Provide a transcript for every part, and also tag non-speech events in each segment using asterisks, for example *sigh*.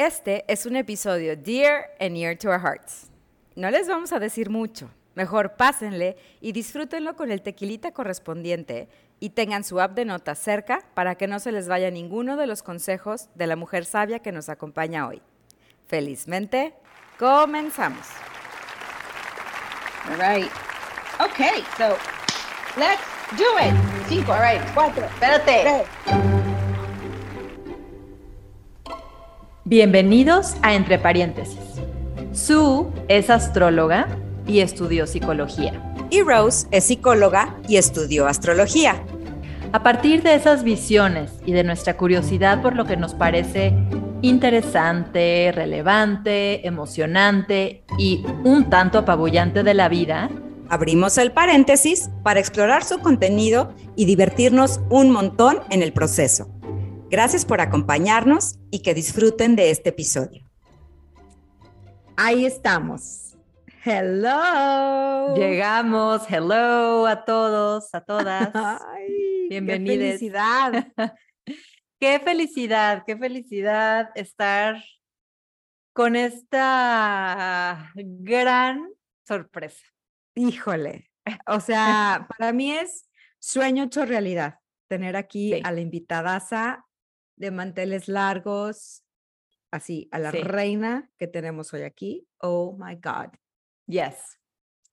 Este es un episodio dear and near to our hearts. No les vamos a decir mucho. Mejor pásenle y disfrútenlo con el tequilita correspondiente y tengan su app de notas cerca para que no se les vaya ninguno de los consejos de la mujer sabia que nos acompaña hoy. Felizmente, comenzamos. All right. Okay, so let's do it. Cinco, all right, cuatro. Espérate. Bienvenidos a Entre Paréntesis. Sue es astróloga y estudió psicología. Y Rose es psicóloga y estudió astrología. A partir de esas visiones y de nuestra curiosidad por lo que nos parece interesante, relevante, emocionante y un tanto apabullante de la vida, abrimos el paréntesis para explorar su contenido y divertirnos un montón en el proceso. Gracias por acompañarnos y que disfruten de este episodio. Ahí estamos. Hello. Llegamos. Hello a todos, a todas. *laughs* Ay, Bienvenidos. Qué felicidad. *laughs* Qué felicidad, qué felicidad estar con esta gran sorpresa. Híjole. O sea, *laughs* para mí es sueño hecho realidad tener aquí Sí. a la invitadaza de manteles largos, así, a la Sí. reina que tenemos hoy aquí. Oh my God. Yes.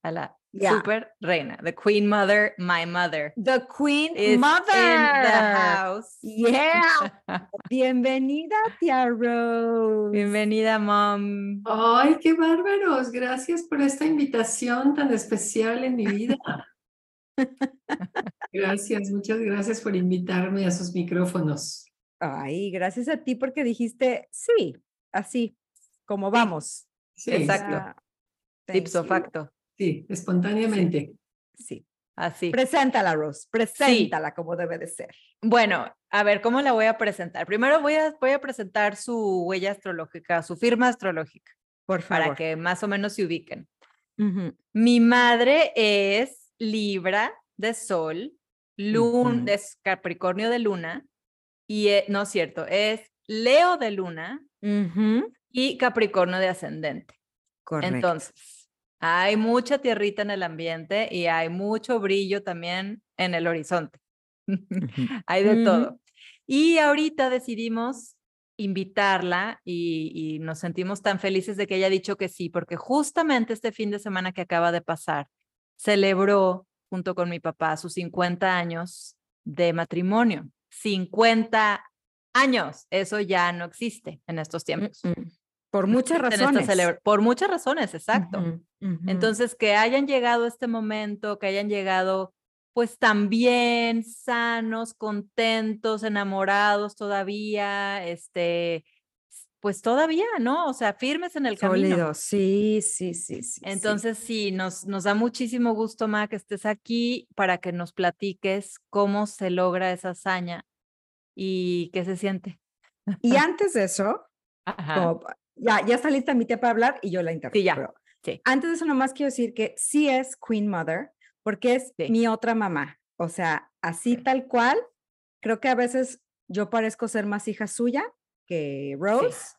A la Yeah. super reina, the queen mother, my mother. The Queen is Mother. in the house. Yeah. *laughs* Bienvenida, tía Rose. Bienvenida, mom. Ay, qué bárbaros. Gracias por esta invitación tan especial en mi vida. *laughs* Gracias, muchas gracias por invitarme a sus micrófonos. Ay, gracias a ti porque dijiste sí, así, como vamos. Sí, Exacto. sea, thank Ipso you. facto. sí, espontáneamente. Sí. Así. Preséntala, Rose. Preséntala como debe de ser. Bueno, a ver, ¿cómo la voy a presentar? Primero voy a, voy a presentar su huella astrológica, su firma astrológica, Por favor. para que más o menos se ubiquen. Mi madre es Libra de Sol, Lun, Ujú. es Capricornio de Luna, y e- no es cierto, es Leo de Luna y Capricornio de Ascendente. Correcto. Entonces, hay mucha tierrita en el ambiente y hay mucho brillo también en el horizonte. *laughs* hay de Ujú. todo. Y ahorita decidimos invitarla y, y nos sentimos tan felices de que haya dicho que sí, porque justamente este fin de semana que acaba de pasar, celebró junto con mi papá sus 50 años de matrimonio. 50 años, eso ya no existe en estos tiempos. Mm. Por muchas razones. Por muchas razones, exacto. Entonces, que hayan llegado a este momento, que hayan llegado pues también sanos, contentos, enamorados todavía, este, pues todavía, ¿no? O sea, firmes en el camino. Sólido. Sí, sí, sí, sí. sí. Entonces, sí, nos, nos da muchísimo gusto, Ma, que estés aquí para que nos platiques cómo se logra esa hazaña y qué se siente. Y *laughs* antes de eso, como ya, ya está lista mi tía para hablar y yo la interrumpo. Sí, ya, sí. Antes de eso, nomás quiero decir que sí es Queen Mother, porque es Sí. mi otra mamá. O sea, así Sí. tal cual. Creo que a veces yo parezco ser más hija suya que Rose.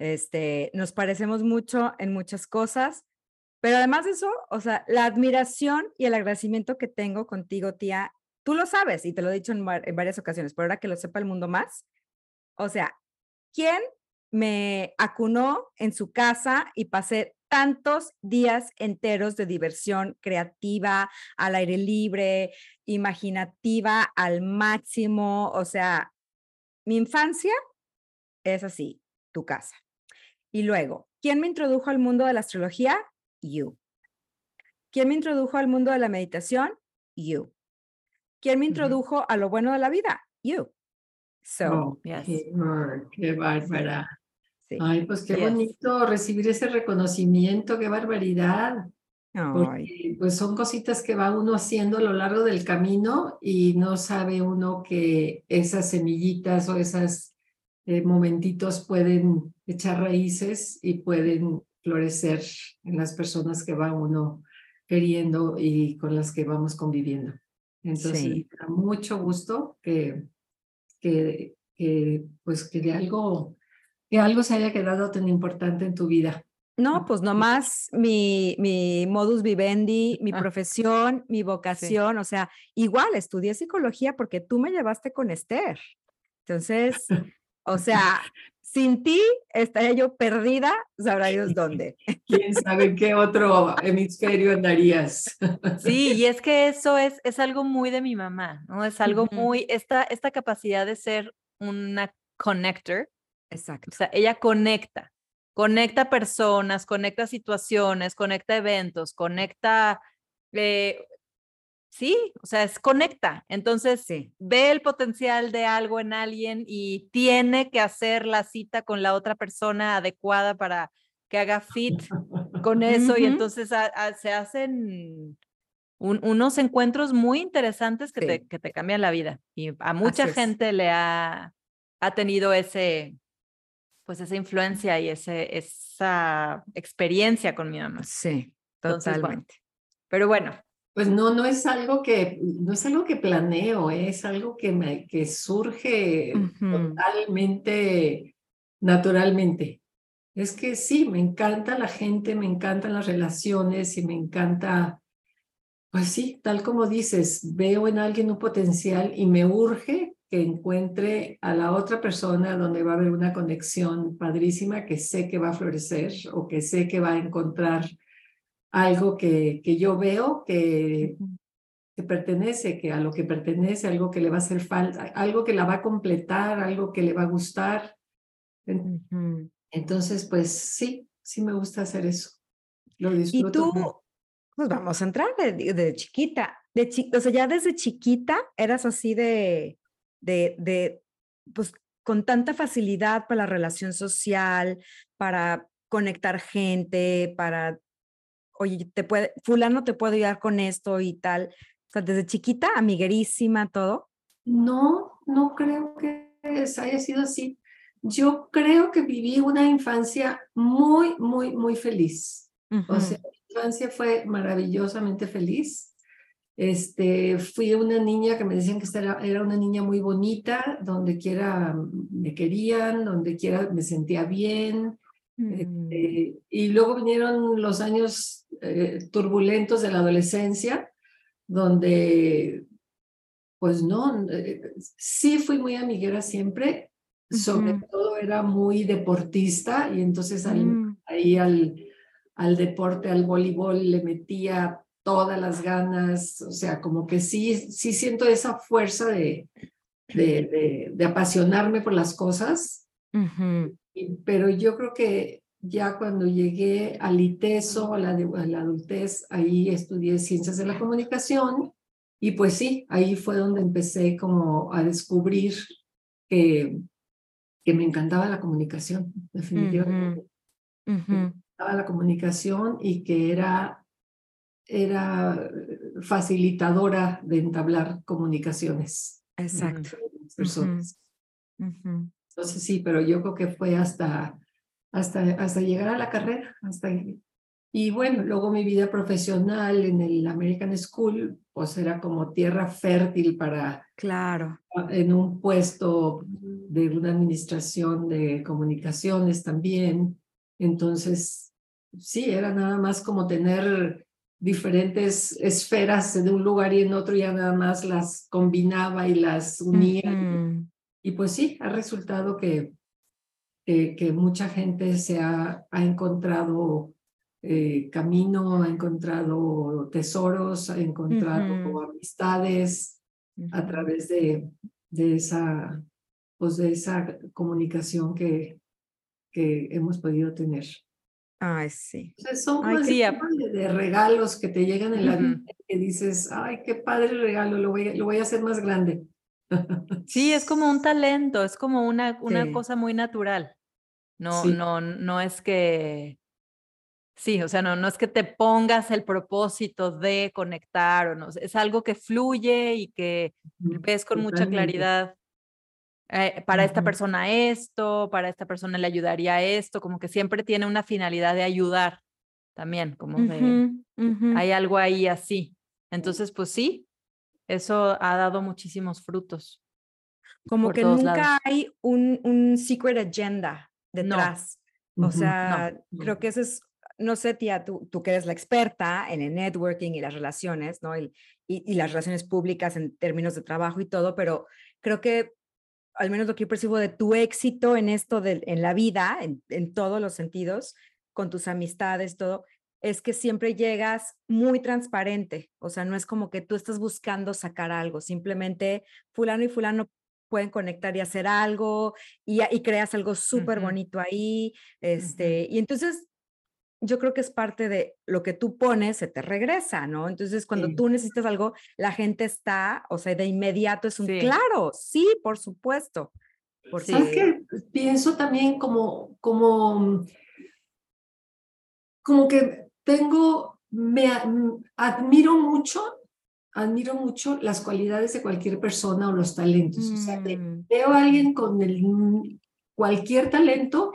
Este, nos parecemos mucho en muchas cosas, pero además de eso, o sea, la admiración y el agradecimiento que tengo contigo, tía, tú lo sabes y te lo he dicho en varias ocasiones, pero ahora que lo sepa el mundo más, o sea, ¿quién me acunó en su casa y pasé tantos días enteros de diversión creativa, al aire libre, imaginativa, al máximo? O sea, mi infancia es así, tu casa. Y luego, ¿quién me introdujo al mundo de la astrología? You. ¿Quién me introdujo al mundo de la meditación? You. ¿Quién me introdujo a lo bueno de la vida? You. So, Oh, yes. qué, bar- qué bárbara. sí. Ay, pues qué Yes. bonito recibir ese reconocimiento, qué barbaridad. Porque pues son cositas que va uno haciendo a lo largo del camino y no sabe uno que esas semillitas o esos momentitos pueden echar raíces y pueden florecer en las personas que va uno queriendo y con las que vamos conviviendo. Entonces, Sí. me da mucho gusto que, que, que, pues que de algo que algo se haya quedado tan importante en tu vida. No, pues nomás mi, mi modus vivendi, mi Ah. profesión, mi vocación, o sea, igual estudié psicología porque tú me llevaste con Esther. Entonces, o sea, sin ti estaría yo perdida, sabrá Dios dónde. *laughs* ¿Quién sabe en qué otro hemisferio andarías? *laughs* Sí, y es que eso es, es algo muy de mi mamá, ¿no? Es algo muy, esta, esta capacidad de ser una connector, Exacto. o sea, ella conecta, conecta personas, conecta situaciones, conecta eventos, conecta, eh, sí, o sea, es conecta. Entonces, Sí. ve el potencial de algo en alguien y tiene que hacer la cita con la otra persona adecuada para que haga fit con eso y entonces a- a- se hacen un- unos encuentros muy interesantes que, Sí. te, que te cambian la vida y a mucha gente le ha, ha tenido ese, pues esa influencia y ese, esa experiencia con mi mamá. Sí, Entonces, bueno, totalmente. Pero bueno, Pues no, no es algo que, no es algo que planeo, ¿eh? es algo que me, que surge totalmente naturalmente. Es que sí, me encanta la gente, me encantan las relaciones y me encanta, pues sí, tal como dices, veo en alguien un potencial y me urge que encuentre a la otra persona donde va a haber una conexión padrísima que sé que va a florecer o que sé que va a encontrar algo que, que yo veo que, pertenece, que a lo que pertenece, algo que le va a hacer falta, algo que la va a completar, algo que le va a gustar. Entonces, pues sí, sí me gusta hacer eso. Lo Y disfruto. tú, pues vamos a entrar de, de- de chiquita, de chi- o sea, ya desde chiquita eras así de, de, de, pues con tanta facilidad para la relación social, para conectar gente, para, oye, te puede, fulano te puede ayudar con esto y tal. O sea, desde chiquita, amiguerísima, todo. No, no creo que haya sido así. Yo creo que viví una infancia muy, muy, muy feliz. O sea, mi infancia fue maravillosamente feliz. Este, fui una niña que me decían que era, era una niña muy bonita, donde quiera me querían, donde quiera me sentía bien. Mm, Este, y luego vinieron los años eh, turbulentos de la adolescencia, donde, pues no, eh, sí fui muy amiguera siempre, sobre todo era muy deportista y entonces Mm, ahí al, al deporte, al voleibol, le metía todas las ganas, o sea, como que sí, sí siento esa fuerza de, de, de, de apasionarme por las cosas, y- pero yo creo que ya cuando llegué al ITESO, a la, de- a la adultez, ahí estudié ciencias de la comunicación y pues sí, ahí fue donde empecé como a descubrir que, que me encantaba la comunicación, definitivamente. Ujú, ujú. encantaba la comunicación y que era, era facilitadora de entablar comunicaciones Exacto. personas. Ujú. Entonces sí, pero yo creo que fue hasta, hasta, hasta llegar a la carrera. Hasta, y bueno, luego mi vida profesional en el American School, pues era como tierra fértil para Claro. en un puesto de una administración de comunicaciones también. Entonces, sí, era nada más como tener diferentes esferas de un lugar y en otro, ya nada más las combinaba y las unía. Y pues sí, ha resultado que, que, que mucha gente se ha, ha encontrado eh, camino, ha encontrado tesoros, ha encontrado Ujú. amistades a través de, de, esa, pues de esa comunicación que, que hemos podido tener. Ay, sí. Son Ay, tipo de, de regalos que te llegan en la vida Ujú. que dices, ay, qué padre regalo, lo voy a, lo voy a hacer más grande. *laughs* sí, es como un talento, es como una, una Sí. cosa muy natural. No, Sí. no, no es que, sí, o sea, no, no es que te pongas el propósito de conectar o no, es algo que fluye y que ves con mucha claridad. eh, para esta persona esto, para esta persona le ayudaría esto, como que siempre tiene una finalidad de ayudar también, como de, ujú. hay algo ahí así. Entonces, pues sí, eso ha dado muchísimos frutos. Como que nunca lados. hay un, un secret agenda, detrás. O sea, creo que eso es, no sé, tía, tú, tú que eres la experta en el networking y las relaciones, ¿no? Y, y, las relaciones públicas en términos de trabajo y todo, pero creo que al menos lo que yo percibo de tu éxito en esto, de, en la vida, en, en todos los sentidos, con tus amistades, todo, es que siempre llegas muy transparente, o sea, no es como que tú estás buscando sacar algo, simplemente fulano y fulano pueden conectar y hacer algo y, y creas algo súper bonito ahí, este, y entonces yo creo que es parte de lo que tú pones, se te regresa, ¿no? Entonces, cuando tú necesitas algo, la gente está, o sea, de inmediato es un claro, sí, por supuesto. Porque... ¿Sabes qué? Pienso también como, como, como que tengo, me admiro mucho, admiro mucho las cualidades de cualquier persona o los talentos. O sea, mm. veo a alguien con el, cualquier talento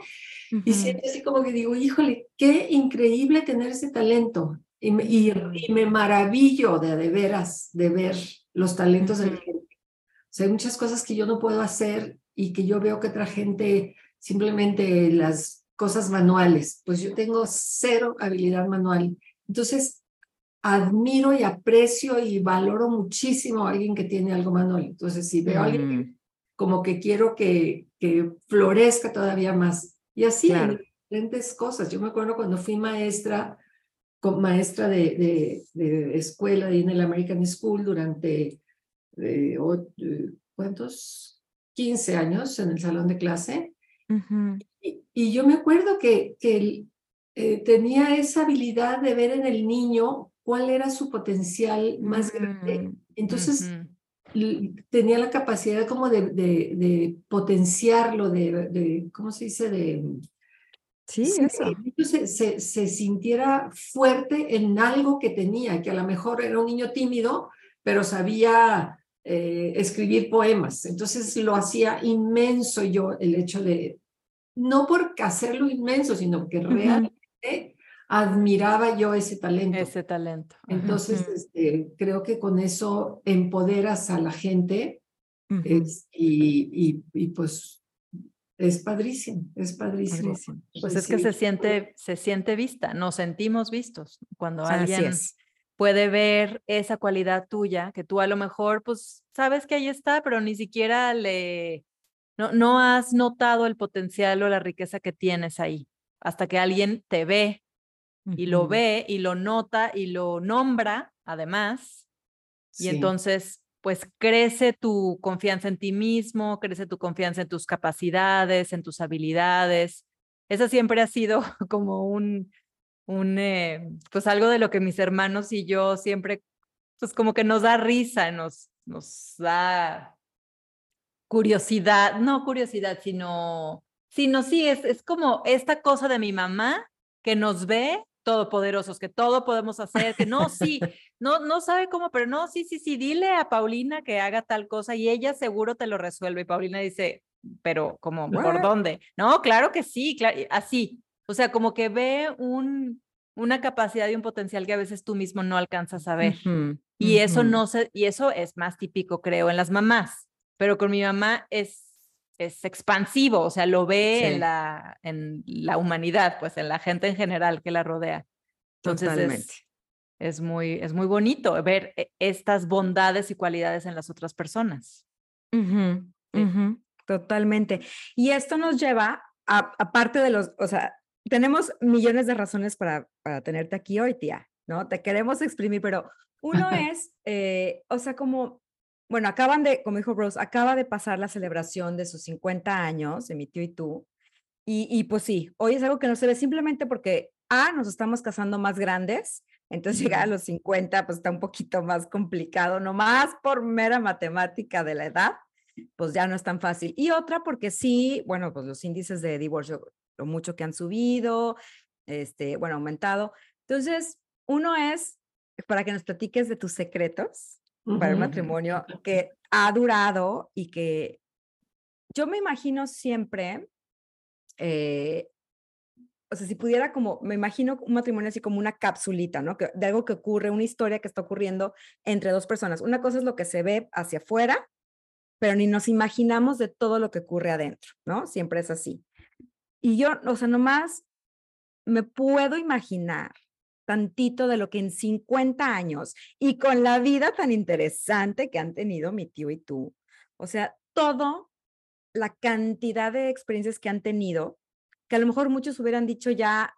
y siento así como que digo, híjole, qué increíble tener ese talento. Y me, y, me maravillo de, de veras de ver los talentos de la gente. O sea, hay muchas cosas que yo no puedo hacer y que yo veo que otra gente simplemente las cosas manuales, pues yo tengo cero habilidad manual. Entonces, admiro y aprecio y valoro muchísimo a alguien que tiene algo manual. Entonces, si veo a alguien como que quiero que, que florezca todavía más. Y así, en diferentes cosas. Yo me acuerdo cuando fui maestra, maestra de, de, escuela en el American School durante, eh, eh, ¿cuántos? 15 años en el salón de clase y, yo me acuerdo que, que eh, tenía esa habilidad de ver en el niño cuál era su potencial más grande. Mm, Entonces, tenía la capacidad como de, de, potenciarlo, de, de, ¿cómo se dice? De, Sí, eso. Se, se, se, sintiera fuerte en algo que tenía, que a lo mejor era un niño tímido, pero sabía eh, escribir poemas. Entonces lo hacía inmenso yo el hecho de, no por hacerlo inmenso, sino que realmente admiraba yo ese talento. Ese talento. Entonces, este, creo que con eso empoderas a la gente y, y, pues es padrísimo, es padrísimo. Pues es que se siente, se siente vista, nos sentimos vistos cuando alguien puede ver esa cualidad tuya, que tú a lo mejor, pues, sabes que ahí está, pero ni siquiera le, no, no has notado el potencial o la riqueza que tienes ahí, hasta que alguien te ve y lo ve y lo nota y lo nombra, además, y entonces, pues crece tu confianza en ti mismo, crece tu confianza en tus capacidades, en tus habilidades. Esa siempre ha sido *laughs* como un, un eh, pues algo de lo que mis hermanos y yo siempre, pues como que nos da risa, nos, nos da curiosidad, no curiosidad, sino, sino sí, es, es como esta cosa de mi mamá que nos ve todopoderosos, que todo podemos hacer, que no, sí, *laughs* no, no sabe cómo, pero no, sí, sí, sí, dile a Paulina que haga tal cosa y ella seguro te lo resuelve. Y Paulina dice, pero como, ¿por dónde? No, claro que sí, así. O sea, como que ve un, una capacidad y un potencial que a veces tú mismo no alcanzas a ver. y eso no se, y eso es más típico, creo, en las mamás pero con mi mamá es, es expansivo, o sea, lo ve en, la, en la humanidad, pues en la gente en general que la rodea. Entonces Es, muy, es muy bonito ver e, estas bondades y cualidades en las otras personas. Totalmente. Y esto nos lleva, a, aparte de los, o sea, tenemos millones de razones para, para tenerte aquí hoy, tía, ¿no? Te queremos exprimir, pero uno *laughs* es, eh, o sea, como bueno, acaban de, como dijo Rose, acaba de pasar la celebración de sus 50 años, de mi tío y tú. Y, y pues sí, hoy es algo que no se ve simplemente porque, A, nos estamos casando más grandes, entonces llegar a los 50 pues está un poquito más complicado, nomás por mera matemática de la edad, pues ya no es tan fácil. Y otra porque sí, bueno, pues los índices de divorcio, lo mucho que han subido, este, bueno, aumentado. Entonces, uno es para que nos platiques de tus secretos, para un matrimonio que ha durado y que yo me imagino siempre, eh, o sea, si pudiera como, me imagino un matrimonio así como una capsulita, ¿no? Que, de algo que ocurre, una historia que está ocurriendo entre dos personas. Una cosa es lo que se ve hacia afuera, pero ni nos imaginamos de todo lo que ocurre adentro, ¿no? Siempre es así. Y yo, o sea, nomás me puedo imaginar tantito de lo que en 50 años y con la vida tan interesante que han tenido mi tío y tú, o sea, todo la cantidad de experiencias que han tenido, que a lo mejor muchos hubieran dicho ya,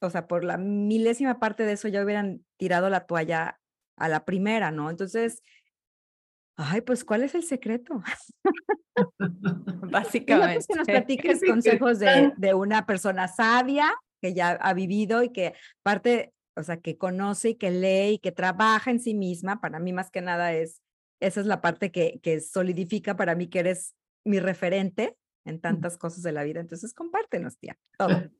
o sea, por la milésima parte de eso ya hubieran tirado la toalla a la primera, ¿no? Entonces, ay, pues, ¿cuál es el secreto? *laughs* *laughs* Básicamente. que nos *laughs* platiques consejos de, de una persona sabia que ya ha vivido y que parte, o sea, que conoce y que lee y que trabaja en sí misma. Para mí, más que nada, es, esa es la parte que, que solidifica para mí que eres mi referente en tantas cosas de la vida. Entonces, compártenos, tía. Todo.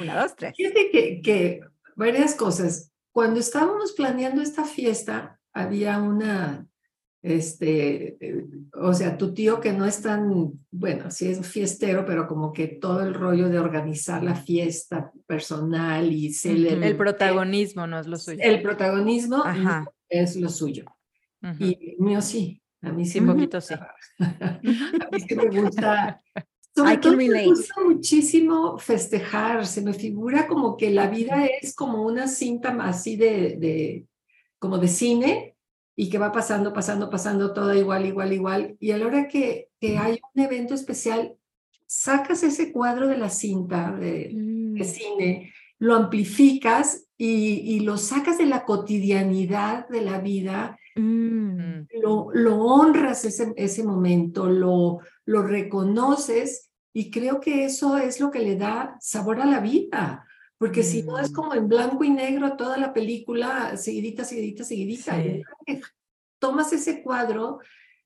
Una, dos, tres. Fíjate que, que varias cosas. Cuando estábamos planeando esta fiesta, había una, este, eh, o sea, tu tío que no es tan, bueno, sí es fiestero, pero como que todo el rollo de organizar la fiesta personal y celebrar. El protagonismo no es lo suyo. El protagonismo es lo suyo. Y mío sí, a mí sí. Un poquito sí. a mí sí me gusta. *laughs* Sobre todo me gusta muchísimo festejar, se me figura como que la vida es como una cinta así de, de como de cine y que va pasando, pasando, pasando todo igual, igual, igual. Y a la hora que, que hay un evento especial, sacas ese cuadro de la cinta de, de mm. cine, lo amplificas y, y, lo sacas de la cotidianidad de la vida Mm. Lo, lo honras ese, ese momento, lo, lo reconoces y creo que eso es lo que le da sabor a la vida. Porque si no es mm. como en blanco y negro toda la película, seguidita, seguidita, seguidita. Tomas ese cuadro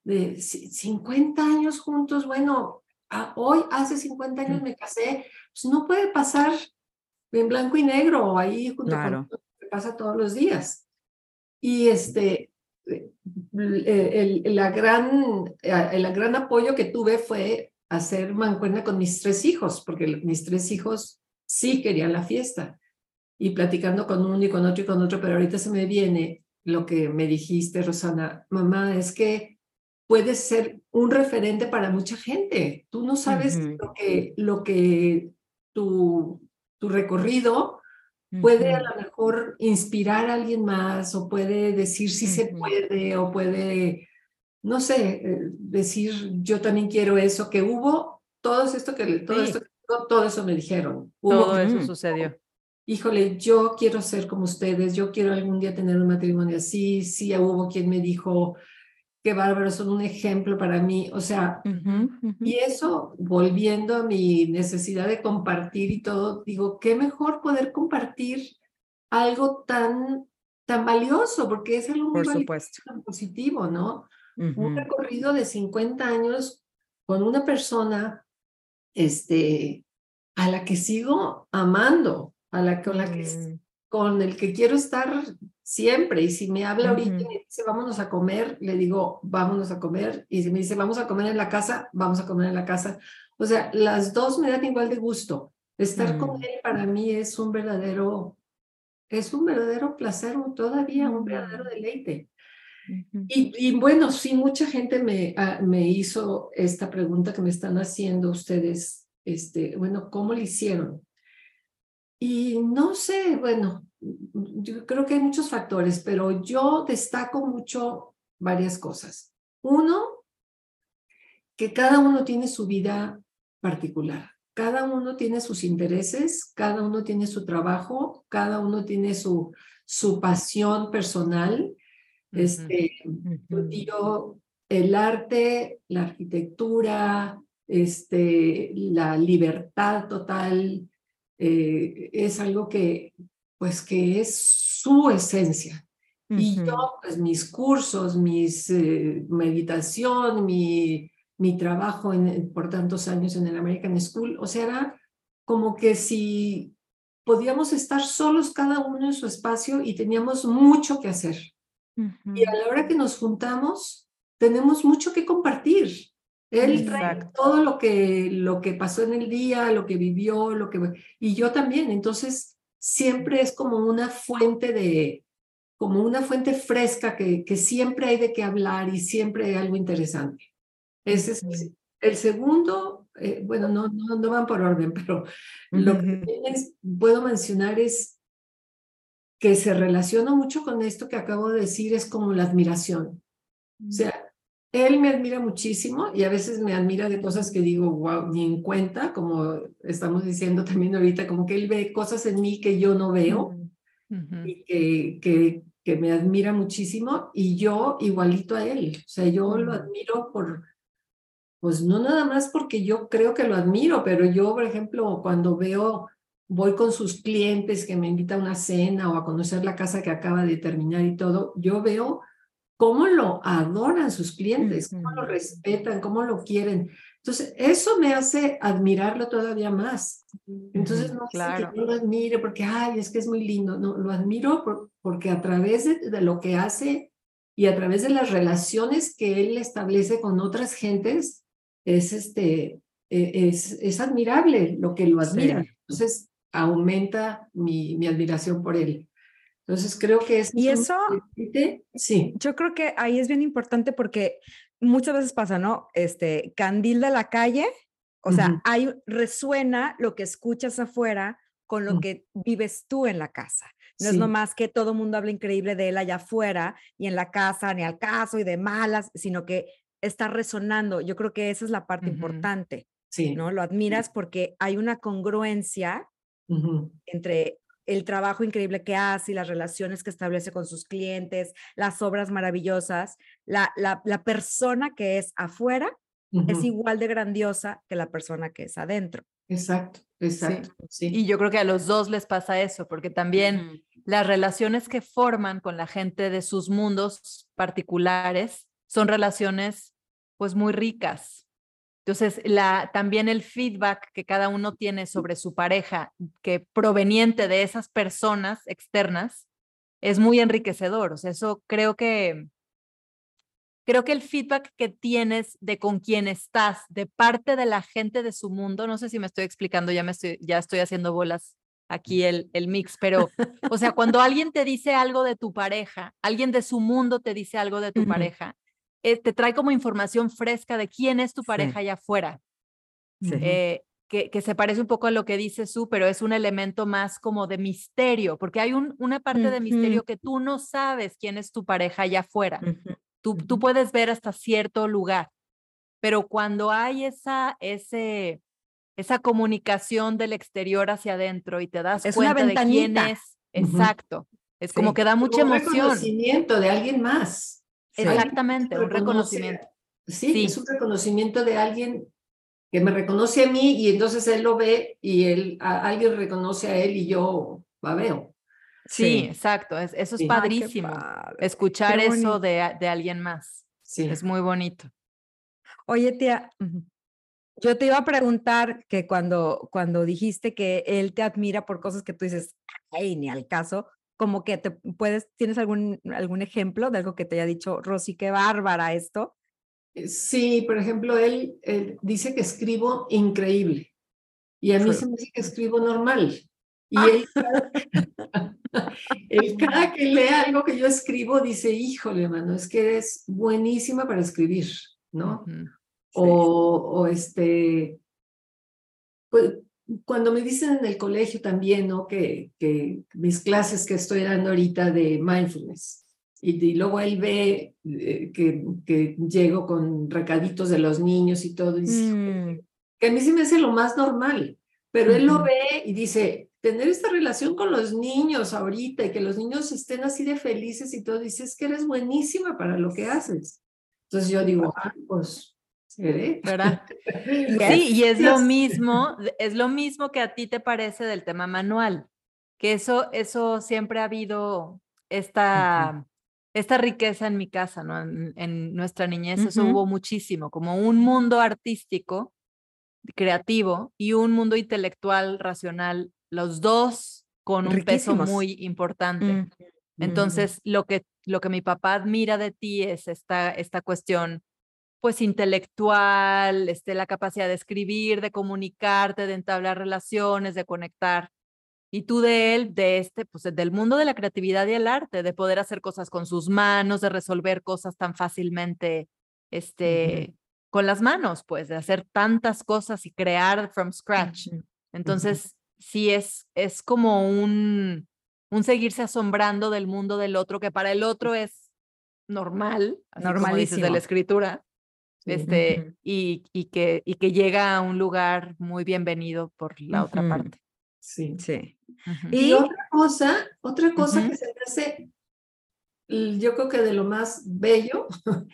de 50 años juntos, bueno, hoy hace 50 años mm. me casé, pues no puede pasar en blanco y negro ahí junto con lo que pasa todos los días. Y este, el, la gran, el gran apoyo que tuve fue hacer mancuerna con mis tres hijos, porque mis tres hijos sí querían la fiesta. Y platicando con uno y con otro y con otro, pero ahorita se me viene lo que me dijiste, Rosana, mamá, es que puedes ser un referente para mucha gente. Tú no sabes lo que, lo que tu, tu recorrido puede a lo mejor inspirar a alguien más o puede decir si se puede o puede, no sé, eh, decir yo también quiero eso, que hubo todo esto que todo esto todo eso me dijeron. todo eso sucedió. Híjole, yo quiero ser como ustedes, yo quiero algún día tener un matrimonio así. Sí, hubo quien me dijo, qué bárbaro, son un ejemplo para mí. O sea, y eso, volviendo a mi necesidad de compartir y todo, digo, qué mejor poder compartir algo tan, tan valioso, porque es algo muy tan positivo, ¿no? Un recorrido de 50 años con una persona este, a la que sigo amando, a la, con, la que, mm. con el que quiero estar siempre. Y si me habla ahorita y me dice, vámonos a comer, le digo, vámonos a comer. Y si me dice, vamos a comer en la casa, vamos a comer en la casa. O sea, las dos me dan igual de gusto. Estar con mm. él para mí es un verdadero, es un verdadero placer, todavía un verdadero mm. deleite. Y, bueno, sí, mucha gente me, ah, me hizo esta pregunta que me están haciendo ustedes, este, bueno, ¿cómo le hicieron? Y no sé, bueno, yo creo que hay muchos factores, pero yo destaco mucho varias cosas. Uno, que cada uno tiene su vida particular, cada uno tiene sus intereses, cada uno tiene su trabajo, cada uno tiene su, su pasión personal. Este, yo, el arte, la arquitectura, este, la libertad total, eh, es algo que pues que es su esencia. Y yo, pues mis cursos, mis eh, meditación, mi, mi trabajo en, por tantos años en el American School, o sea, era como que si podíamos estar solos cada uno en su espacio y teníamos mucho que hacer. Y a la hora que nos juntamos, tenemos mucho que compartir. Él trae todo lo que, lo que pasó en el día, lo que vivió, lo que... Y yo también. Entonces, siempre es como una fuente de, como una fuente fresca que, que siempre hay de qué hablar y siempre hay algo interesante. Ese es el segundo, eh, bueno, no, no, no van por orden, *laughs* pero lo que puedo mencionar es que se relaciona mucho con esto que acabo de decir, es como la admiración. O sea, él me admira muchísimo y a veces me admira de cosas que digo, wow, ni en cuenta, como estamos diciendo también ahorita, como que él ve cosas en mí que yo no veo y que, que, que, me admira muchísimo y yo igualito a él. O sea, yo lo admiro por, pues no nada más porque yo creo que lo admiro, pero yo, por ejemplo, cuando veo, voy con sus clientes que me invitan a una cena o a conocer la casa que acaba de terminar y todo, yo veo cómo lo adoran sus clientes, cómo lo respetan, cómo lo quieren. Entonces, eso me hace admirarlo todavía más. Entonces, no claro. que yo lo admire porque, ay, es que es muy lindo. No, lo admiro porque a través de, lo que hace y a través de las relaciones que él establece con otras gentes, es, este, e, es, es admirable lo que lo admira. Entonces, aumenta mi, mi admiración por él. Entonces creo que es... Y eso, sí. Yo creo que ahí es bien importante porque muchas veces pasa, ¿no? Este, candil de la calle, o sea, ahí resuena lo que escuchas afuera con lo mm. que vives tú en la casa. No es nomás que todo el mundo habla increíble de él allá afuera y en la casa, ni al caso y de malas, sino que está resonando. Yo creo que esa es la parte importante. Sí. ¿no? Lo admiras porque hay una congruencia entre el trabajo increíble que hace y las relaciones que establece con sus clientes, las obras maravillosas, la, la, la persona que es afuera es igual de grandiosa que la persona que es adentro. Exacto, exacto. Sí. Y yo creo que a los dos les pasa eso, porque también las relaciones que forman con la gente de sus mundos particulares son relaciones pues muy ricas, entonces, la, también el feedback que cada uno tiene sobre su pareja, que proveniente de esas personas externas, es muy enriquecedor. O sea, eso creo que, creo que el feedback que tienes de con quién estás, de parte de la gente de su mundo, no sé si me estoy explicando, ya me estoy, ya estoy haciendo bolas aquí el, el mix, pero, o sea, cuando alguien te dice algo de tu pareja, alguien de su mundo te dice algo de tu pareja, eh, te trae como información fresca de quién es tu pareja allá afuera. Eh, que, que, se parece un poco a lo que dice Su, pero es un elemento más como de misterio, porque hay un, una parte de misterio que tú no sabes quién es tu pareja allá afuera. tú, tú puedes ver hasta cierto lugar, pero cuando hay esa, ese, esa comunicación del exterior hacia adentro y te das cuenta de quién es, exacto, es como que da mucha emoción. Un reconocimiento de alguien más. Exactamente, un reconocimiento. Sí, es un reconocimiento de alguien que me reconoce a mí y entonces él lo ve y él, alguien reconoce a él y yo la veo. Sí, exacto, eso es padrísimo, escuchar eso de, de, alguien más. Sí. Es muy bonito. Oye, tía, yo te iba a preguntar que cuando, cuando dijiste que él te admira por cosas que tú dices, ay, ni al caso, como que te puedes, ¿tienes algún, algún ejemplo de algo que te haya dicho, Rosy, qué bárbara esto? Eh, sí, por ejemplo, él, dice que escribo increíble y a mí se me dice que escribo normal. Y *laughs* él, cada que lee algo que yo escribo dice, híjole, mano, es que eres buenísima para escribir, ¿no? o, o, este, pues, cuando me dicen en el colegio también, ¿no? Que, que mis clases que estoy dando ahorita de mindfulness, y, luego él ve eh, que, que, llego con recaditos de los niños y todo, y dice, mm. que a mí sí me hace lo más normal, pero él lo ve y dice, tener esta relación con los niños ahorita y que los niños estén así de felices y todo, dice, es que eres buenísima para lo que haces. Entonces yo digo, ah, pues ¿Verdad? *laughs* Sí, y es lo mismo, es lo mismo que a ti te parece del tema manual, que eso, eso siempre ha habido esta, esta riqueza en mi casa, ¿no? En, nuestra niñez eso hubo muchísimo, como un mundo artístico, creativo y un mundo intelectual, racional, los dos con un peso muy importante. Entonces, lo que, lo que mi papá admira de ti es esta, esta cuestión pues intelectual, este, la capacidad de escribir, de comunicarte, de entablar relaciones, de conectar. Y tú de él, de este, pues del mundo de la creatividad y el arte, de poder hacer cosas con sus manos, de resolver cosas tan fácilmente, este, con las manos, pues, de hacer tantas cosas y crear from scratch. Entonces, sí es, es como un, un seguirse asombrando del mundo del otro, que para el otro es normal, así como dices de Normalísimo. la escritura, Sí. este, y, y, que, y que llega a un lugar muy bienvenido por la otra Ujú. parte. Sí. Sí. Y Y otra cosa, otra cosa que se me hace, yo creo que de lo más bello *laughs*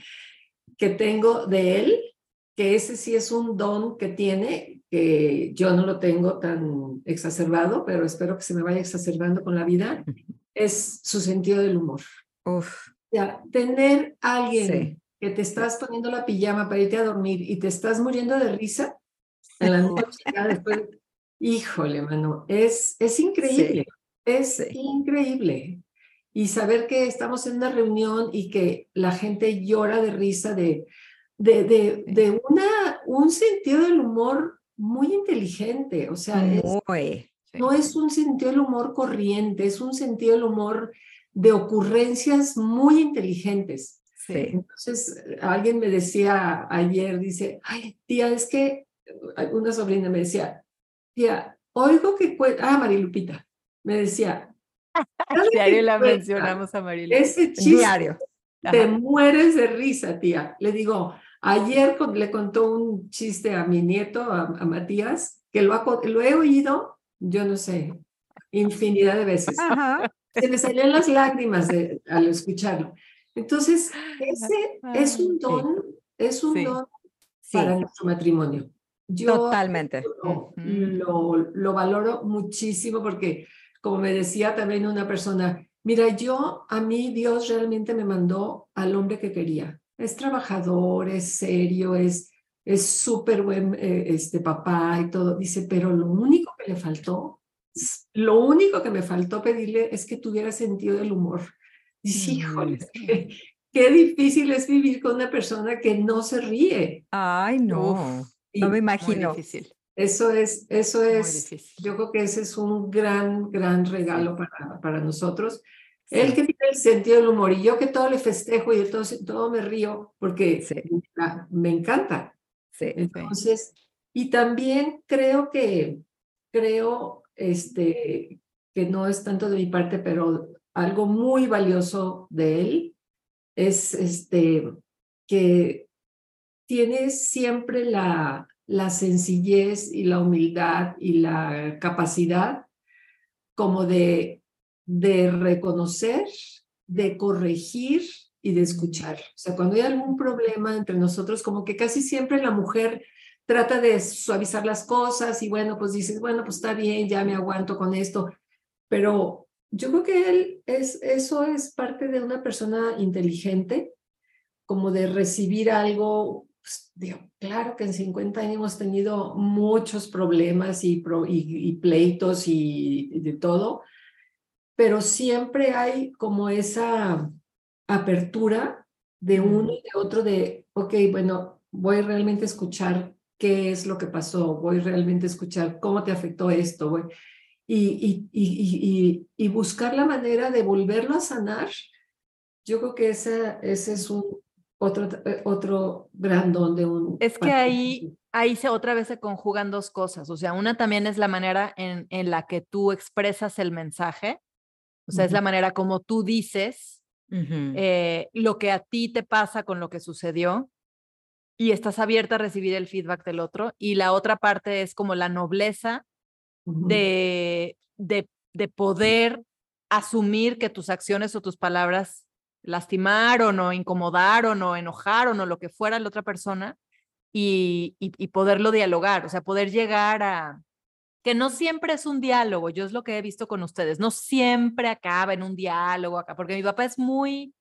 que tengo de él, que ese sí es un don que tiene, que yo no lo tengo tan exacerbado, pero espero que se me vaya exacerbando con la vida, es su sentido del humor. uf, O sea, tener a alguien Sí. Que te estás poniendo la pijama para irte a dormir y te estás muriendo de risa en la noche, después, híjole, mano, es, es increíble, es Sí. increíble. Y saber que estamos en una reunión y que la gente llora de risa de, de, de, Sí. de una, un sentido del humor muy inteligente, o sea, es, no es un sentido del humor corriente, es un sentido del humor de ocurrencias muy inteligentes. Sí. Entonces, eh, alguien me decía ayer, dice, ay, tía, es que eh, una sobrina me decía, tía, oigo que cue-". ah, Marilupita, me decía, *laughs* "cada Diario la cuenta mencionamos a Marilyn. Ese *laughs* chiste, Diario. te mueres de risa, tía. Le digo, ayer con- le contó un chiste a mi nieto, a, a Matías, que lo, ha lo he oído, yo no sé, infinidad de veces Ajá. se me salían las lágrimas de- al escucharlo. Entonces, ese es un don, es un Sí. don Sí, para nuestro matrimonio. Yo totalmente. lo, lo, lo valoro muchísimo porque, como me decía también una persona, mira, yo, a mí Dios realmente me mandó al hombre que quería. Es trabajador, es serio, es es súper buen eh, este papá y todo. Dice, pero lo único que le faltó, lo único que me faltó pedirle es que tuviera sentido del humor. Dice, Mm, qué, qué difícil es vivir con una persona que no se ríe. Ay, no. Uf, No me muy imagino. difícil, eso es, eso es, yo creo que ese es un gran, gran regalo para, para nosotros. Él Sí. que tiene el sentido del humor y yo que todo le festejo y de todo, todo me río porque Sí. me- me encanta. Sí. Entonces, y también creo que, creo, este, que no es tanto de mi parte, pero algo muy valioso de él es, este, que tiene siempre la, la sencillez y la humildad y la capacidad como de, de reconocer, de corregir y de escuchar. O sea, cuando hay algún problema entre nosotros, como que casi siempre la mujer trata de suavizar las cosas y bueno, pues dices, bueno, pues está bien, ya me aguanto con esto. Pero yo creo que él es, eso es parte de una persona inteligente, como de recibir algo. pues, digo, claro que en 50 años hemos tenido muchos problemas y, pro- y, y pleitos y, y de todo, pero siempre hay como esa apertura de uno y de otro de, ok, bueno, voy realmente a escuchar qué es lo que pasó, voy realmente a escuchar cómo te afectó esto, voy, y, y, y, y, y- y buscar la manera de volverlo a sanar. Yo creo que esa, ese es un otro, otro gran don de un... Es que ahí, ahí se otra vez se conjugan dos cosas. O sea, una también es la manera en, en la que tú expresas el mensaje. O sea, es la manera como tú dices eh, lo que a ti te pasa con lo que sucedió y estás abierta a recibir el feedback del otro. Y la otra parte es como la nobleza De, de, de poder asumir que tus acciones o tus palabras lastimaron o incomodaron o enojaron o lo que fuera la otra persona y, y, y poderlo dialogar, o sea, poder llegar a que no siempre es un diálogo, yo es lo que he visto con ustedes, no siempre acaba en un diálogo acá, porque mi papá es muy,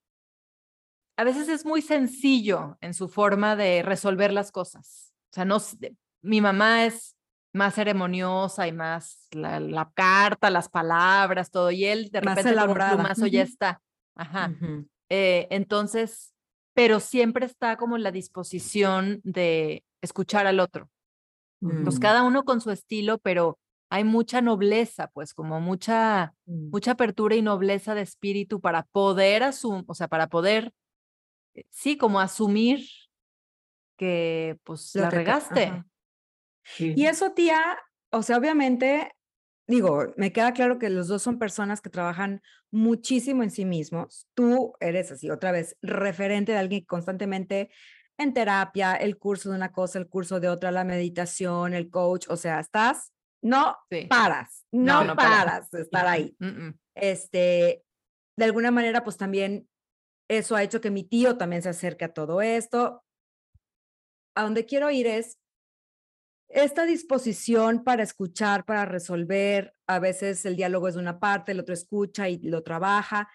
a veces es muy sencillo en su forma de resolver las cosas. O sea, no, mi mamá es más ceremoniosa y más la, la carta, las palabras, todo, y él de Más repente como un elaborada. plumazo ya Ujú. está. Ajá. Eh, entonces, pero siempre está como la disposición de escuchar al otro. Pues Mm. cada uno con su estilo, pero hay mucha nobleza, pues como mucha, Mm. mucha apertura y nobleza de espíritu para poder asumir, o sea, para poder, eh, sí, como asumir que pues Lo la que regaste. Sí. Y eso, tía, o sea, obviamente, digo, me queda claro que los dos son personas que trabajan muchísimo en sí mismos. Tú eres así, otra vez, referente de alguien que constantemente en terapia, el curso de una cosa, el curso de otra, la meditación, el coach, o sea, estás, no Sí. paras, No, no, no para. paras de estar ahí. Mm, mm. Este, de alguna manera, pues también eso ha hecho que mi tío también se acerque a todo esto. A donde quiero ir es esta disposición para escuchar, para resolver. A veces el diálogo es de una parte, el otro escucha y lo trabaja.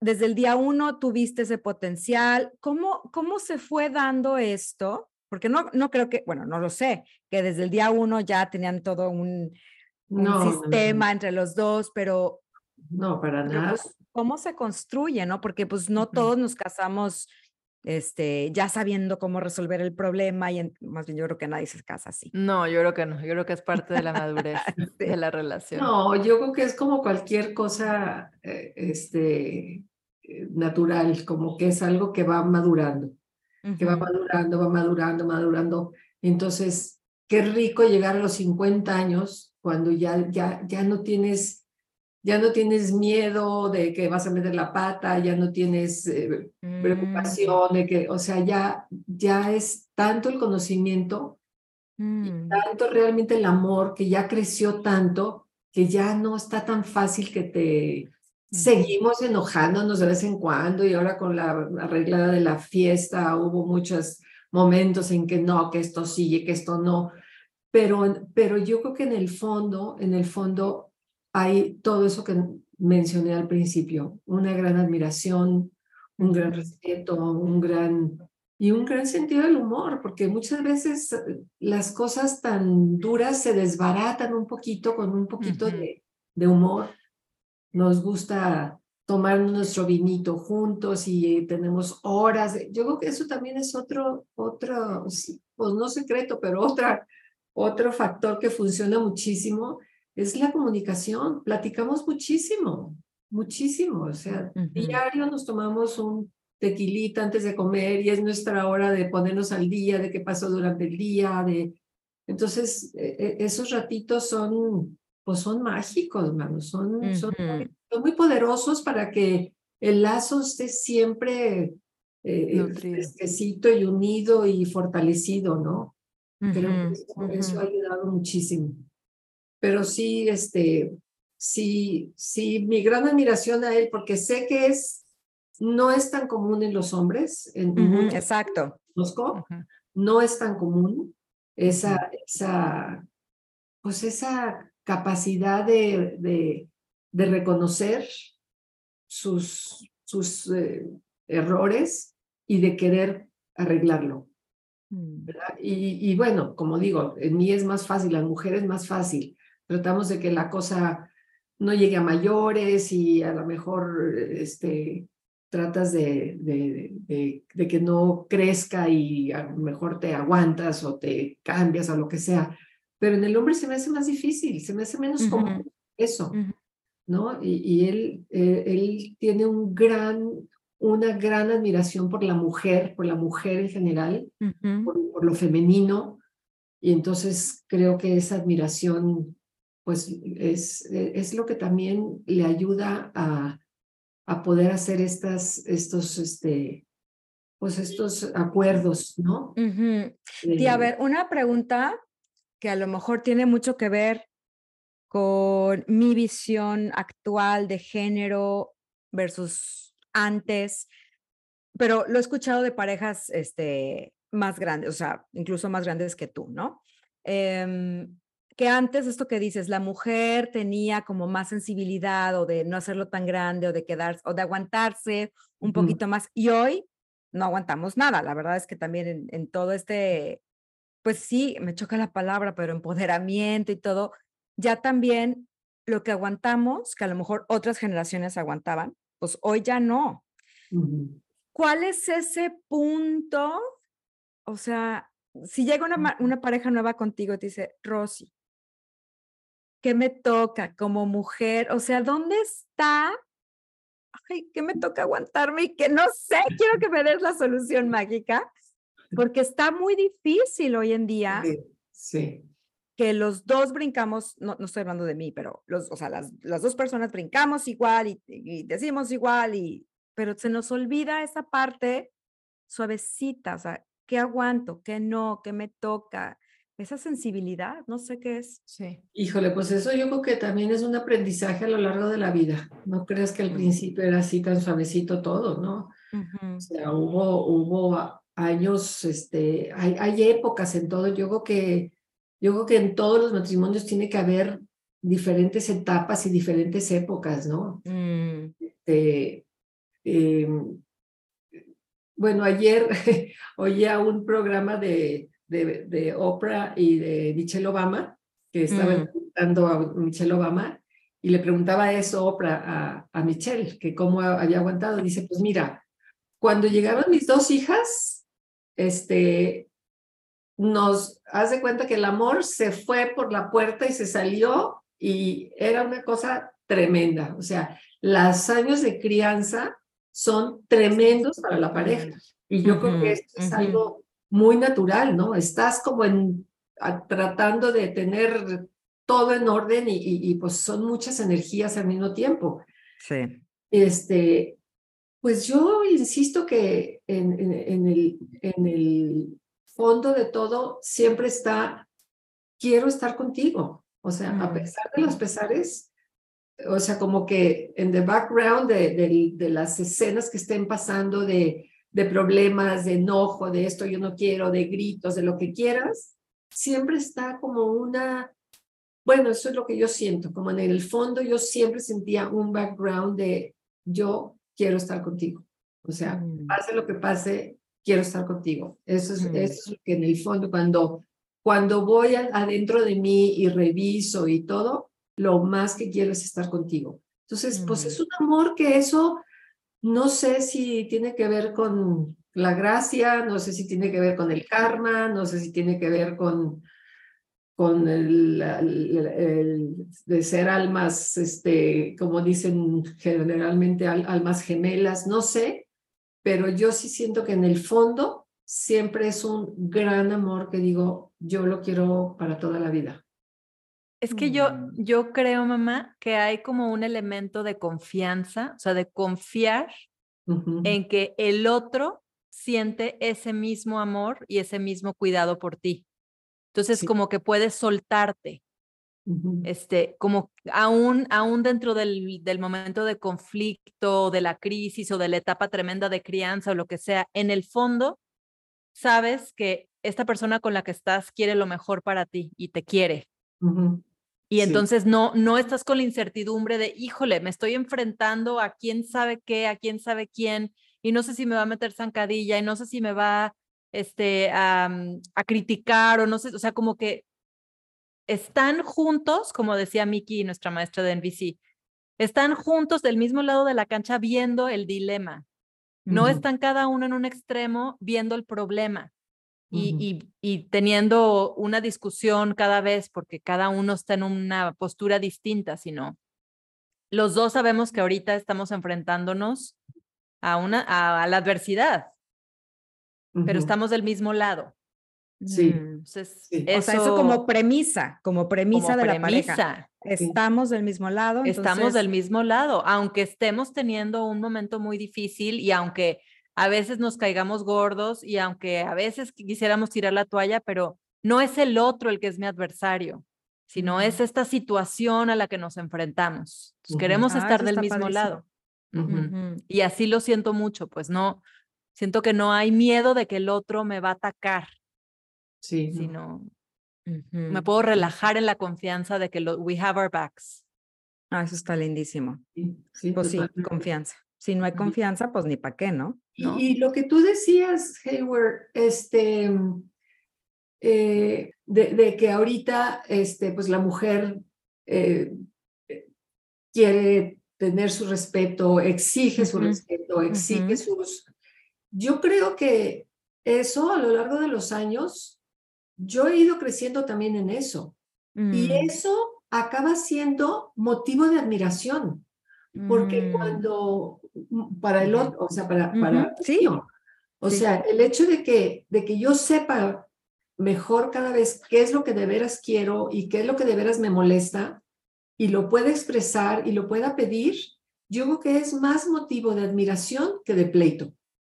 Desde el día uno tuviste ese potencial. ¿Cómo, cómo se fue dando esto? Porque no, no creo que, bueno, no lo sé, que desde el día uno ya tenían todo un, un No, no, no, sistema entre los dos, pero No, para nada. pues, ¿cómo se construye, no? Porque pues no todos nos casamos este, ya sabiendo cómo resolver el problema y en- más bien yo creo que nadie se casa así. No, yo creo que no. Yo creo que es parte de la *laughs* madurez Sí. de la relación. No, yo creo que es como cualquier cosa eh, este, eh, natural, como que es algo que va madurando, que va madurando, va madurando, madurando. Entonces, qué rico llegar a los 50 años cuando ya, ya, ya no tienes, ya no tienes miedo de que vas a meter la pata, ya no tienes eh, Mm, preocupación de que, o sea, ya, ya es tanto el conocimiento mm, tanto realmente el amor que ya creció tanto que ya no está tan fácil que te seguimos enojándonos de vez en cuando y ahora con la arreglada de la fiesta hubo muchos momentos en que no, que esto sí y que esto no, pero, pero yo creo que en el fondo, en el fondo hay todo eso que mencioné al principio, una gran admiración, un gran respeto, un gran y un gran sentido del humor, porque muchas veces eh, las cosas tan duras se desbaratan un poquito con un poquito Ujú. de, de humor. Nos gusta tomar nuestro vinito juntos y tenemos horas. de- Yo creo que eso también es otro, otro, pues no secreto, pero otra, otro factor que funciona muchísimo es la comunicación. Platicamos muchísimo, muchísimo. O sea, diario nos tomamos un tequilita antes de comer y es nuestra hora de ponernos al día, de qué pasó durante el día, de... Entonces, e- e- esos ratitos son, pues son mágicos, mano, son, son, muy- Ujú. son muy poderosos para que el lazo esté siempre eh, fresquecito y unido y fortalecido, ¿no? Creo que Ujú, eso, eso ha ayudado muchísimo. Pero sí, este, sí, sí, mi gran admiración a él, porque sé que es, no es tan común en los hombres, en Ujú, muchos Exacto. que conozco, Ujú. no es tan común esa, esa, pues esa capacidad de, de, de reconocer sus, sus eh, errores y de querer arreglarlo. Mm. Y, y bueno, como digo, en mí es más fácil, las mujeres es más fácil. Tratamos de que la cosa no llegue a mayores y a lo mejor este, tratas de, de, de, de que no crezca y a lo mejor te aguantas o te cambias o lo que sea. Pero en el hombre se me hace más difícil, se me hace menos Ujú. común eso. Ujú. ¿no? Y, y él, eh, él tiene un gran, una gran admiración por la mujer, por la mujer en general, Ujú. por, por lo femenino, y entonces creo que esa admiración, pues es, es lo que también le ayuda a, a poder hacer estas, estos, este, pues estos acuerdos, ¿no? Tía, a Eh, ver, una pregunta que a lo mejor tiene mucho que ver con mi visión actual de género versus antes, pero lo he escuchado de parejas este, más grandes, o sea, incluso más grandes que tú, ¿no? Em, que antes esto que dices, la mujer tenía como más sensibilidad o de no hacerlo tan grande o de quedarse o de aguantarse un poquito más y hoy no aguantamos nada. La verdad es que también en, en todo este, pues sí, me choca la palabra, pero empoderamiento y todo, ya también lo que aguantamos, que a lo mejor otras generaciones aguantaban, pues hoy ya no. ujú. ¿Cuál es ese punto? O sea, si llega una, una pareja nueva contigo y te dice, Rosy, ¿qué me toca como mujer? O sea, ¿dónde está? Ay, ¿qué me toca aguantarme? Y que no sé, quiero que me des la solución mágica. porque está muy difícil hoy en día Sí, sí. que los dos brincamos, no, no estoy hablando de mí, pero los, o sea, las, las dos personas brincamos igual y, y decimos igual, y, pero se nos olvida esa parte suavecita, o sea, ¿qué aguanto? ¿Qué no? ¿Qué me toca? Esa sensibilidad, no sé qué es. Sí. Híjole, pues eso yo creo que también es un aprendizaje a lo largo de la vida. No creas que al principio era así tan suavecito todo, ¿no? O sea, hubo, hubo años, este, hay, hay épocas en todo. Yo creo que, yo creo que en todos los matrimonios tiene que haber diferentes etapas y diferentes épocas, ¿no? Mm, Este, em, bueno, ayer *laughs* oía un programa de, de, de Oprah y de Michelle Obama, que estaba Mm. entrevistando a Michelle Obama, y le preguntaba eso Oprah a, a Michelle, que cómo había aguantado. Dice, pues mira, cuando llegaron mis dos hijas, este, nos hace cuenta que el amor se fue por la puerta y se salió y era una cosa tremenda. O sea, los años de crianza son tremendos para la pareja. Y yo creo Ujú, que esto es algo muy natural, ¿no? Estás como en, a- tratando de tener todo en orden y, y, y, pues son muchas energías al mismo tiempo. sí. Este, pues yo insisto que en, en, en el, en el fondo de todo siempre está, quiero estar contigo. O sea, a Mm. pesar de los pesares, o sea, como que en the background de, de, de las escenas que estén pasando de, de problemas, de enojo, de esto yo no quiero, de gritos, de lo que quieras, siempre está como una, bueno, eso es lo que yo siento, como en el fondo yo siempre sentía un background de yo quiero estar contigo. O sea, Mm, pase lo que pase, quiero estar contigo. Eso es, Mm. eso es lo que en el fondo, cuando, cuando voy a- adentro de mí y reviso y todo, lo más que quiero es estar contigo. Entonces, pues Mm. es un amor que eso, no sé si tiene que ver con la gracia, no sé si tiene que ver con el karma, no sé si tiene que ver con, con el, de ser almas, este, como dicen generalmente, al- almas gemelas, no sé, pero yo sí siento que en el fondo siempre es un gran amor que digo, yo lo quiero para toda la vida. Es que yo, Mm. yo creo, mamá, que hay como un elemento de confianza, o sea, de confiar en que el otro siente ese mismo amor y ese mismo cuidado por ti. Entonces, Sí. como que puedes soltarte, este, como aún, aún dentro del, del momento de conflicto, de la crisis o de la etapa tremenda de crianza o lo que sea, en el fondo, sabes que esta persona con la que estás quiere lo mejor para ti y te quiere. ujú. Y Sí. entonces no, no estás con la incertidumbre de, híjole, me estoy enfrentando a quién sabe qué, a quién sabe quién, y no sé si me va a meter zancadilla, y no sé si me va este, a, mm, a criticar, o no sé, o sea, como que están juntos, como decía Miki, nuestra maestra de NBC, están juntos del mismo lado de la cancha viendo el dilema. No están cada uno en un extremo viendo el problema y, y, y teniendo una discusión cada vez porque cada uno está en una postura distinta, sino los dos sabemos que ahorita estamos enfrentándonos a, una, a, a la adversidad, pero estamos del mismo lado. Sí. mm. Entonces, Sí. O sea, eso como premisa, como premisa como de la pareja. premisa. Estamos del mismo lado. Estamos del mismo lado, aunque estemos teniendo un momento muy difícil y aunque a veces nos caigamos gordos y aunque a veces qui- quisiéramos tirar la toalla, pero no es el otro el que es mi adversario, sino es esta situación a la que nos enfrentamos. Entonces, queremos Ah, estar del mismo padrísimo. lado. Y así lo siento mucho, pues no, siento que no hay miedo de que el otro me va a atacar, Sí, no. sino me puedo relajar en la confianza de que lo, we have our backs. Ah, eso está lindísimo. Sí, sí, Pues sí, confianza. Si no hay confianza, pues ni para qué, ¿no? Y- ¿no? Y, lo que tú decías, Hayward, este, eh, de, de que ahorita, este, pues la mujer eh, eh, quiere tener su respeto, exige su Ujú, respeto, exige ujú. sus... Yo creo que eso a lo largo de los años, yo he ido creciendo también en eso. Y Mm, eso acaba siendo motivo de admiración. Porque mm. cuando, mm, para el otro, o sea, para, para Ujú, sí. O Sí. sea, el hecho de que, de que yo sepa mejor cada vez qué es lo que de veras quiero y qué es lo que de veras me molesta y lo pueda expresar y lo pueda pedir, yo creo que es más motivo de admiración que de pleito,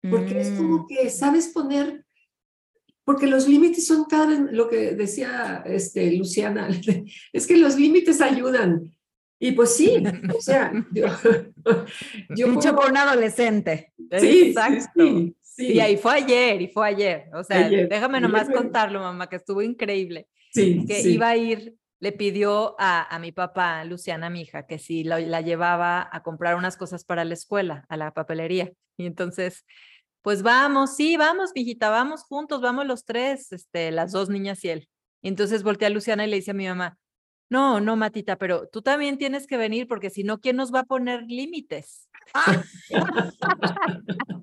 porque es Mm. como que sabes poner, porque los límites son cada vez, lo que decía este, Luciana, *laughs* es que los límites ayudan. Y pues sí, *laughs* o sea, yo, *laughs* yo Dicho puedo- por un adolescente. Sí, Exacto. sí, sí. Y ahí fue ayer, y fue ayer. O sea, Ayer, déjame nomás contarlo, mamá, que estuvo increíble. Sí, Que sí. iba a ir, le pidió a, a mi papá, Luciana, mi hija, que si la, la llevaba a comprar unas cosas para la escuela, a la papelería. Y entonces, pues vamos, sí, vamos, mijita, vamos juntos, vamos los tres, este, las dos niñas y él. Y entonces volteé a Luciana y le dice a mi mamá, no, no, Matita, pero tú también tienes que venir porque si no, ¿quién nos va a poner límites? *laughs*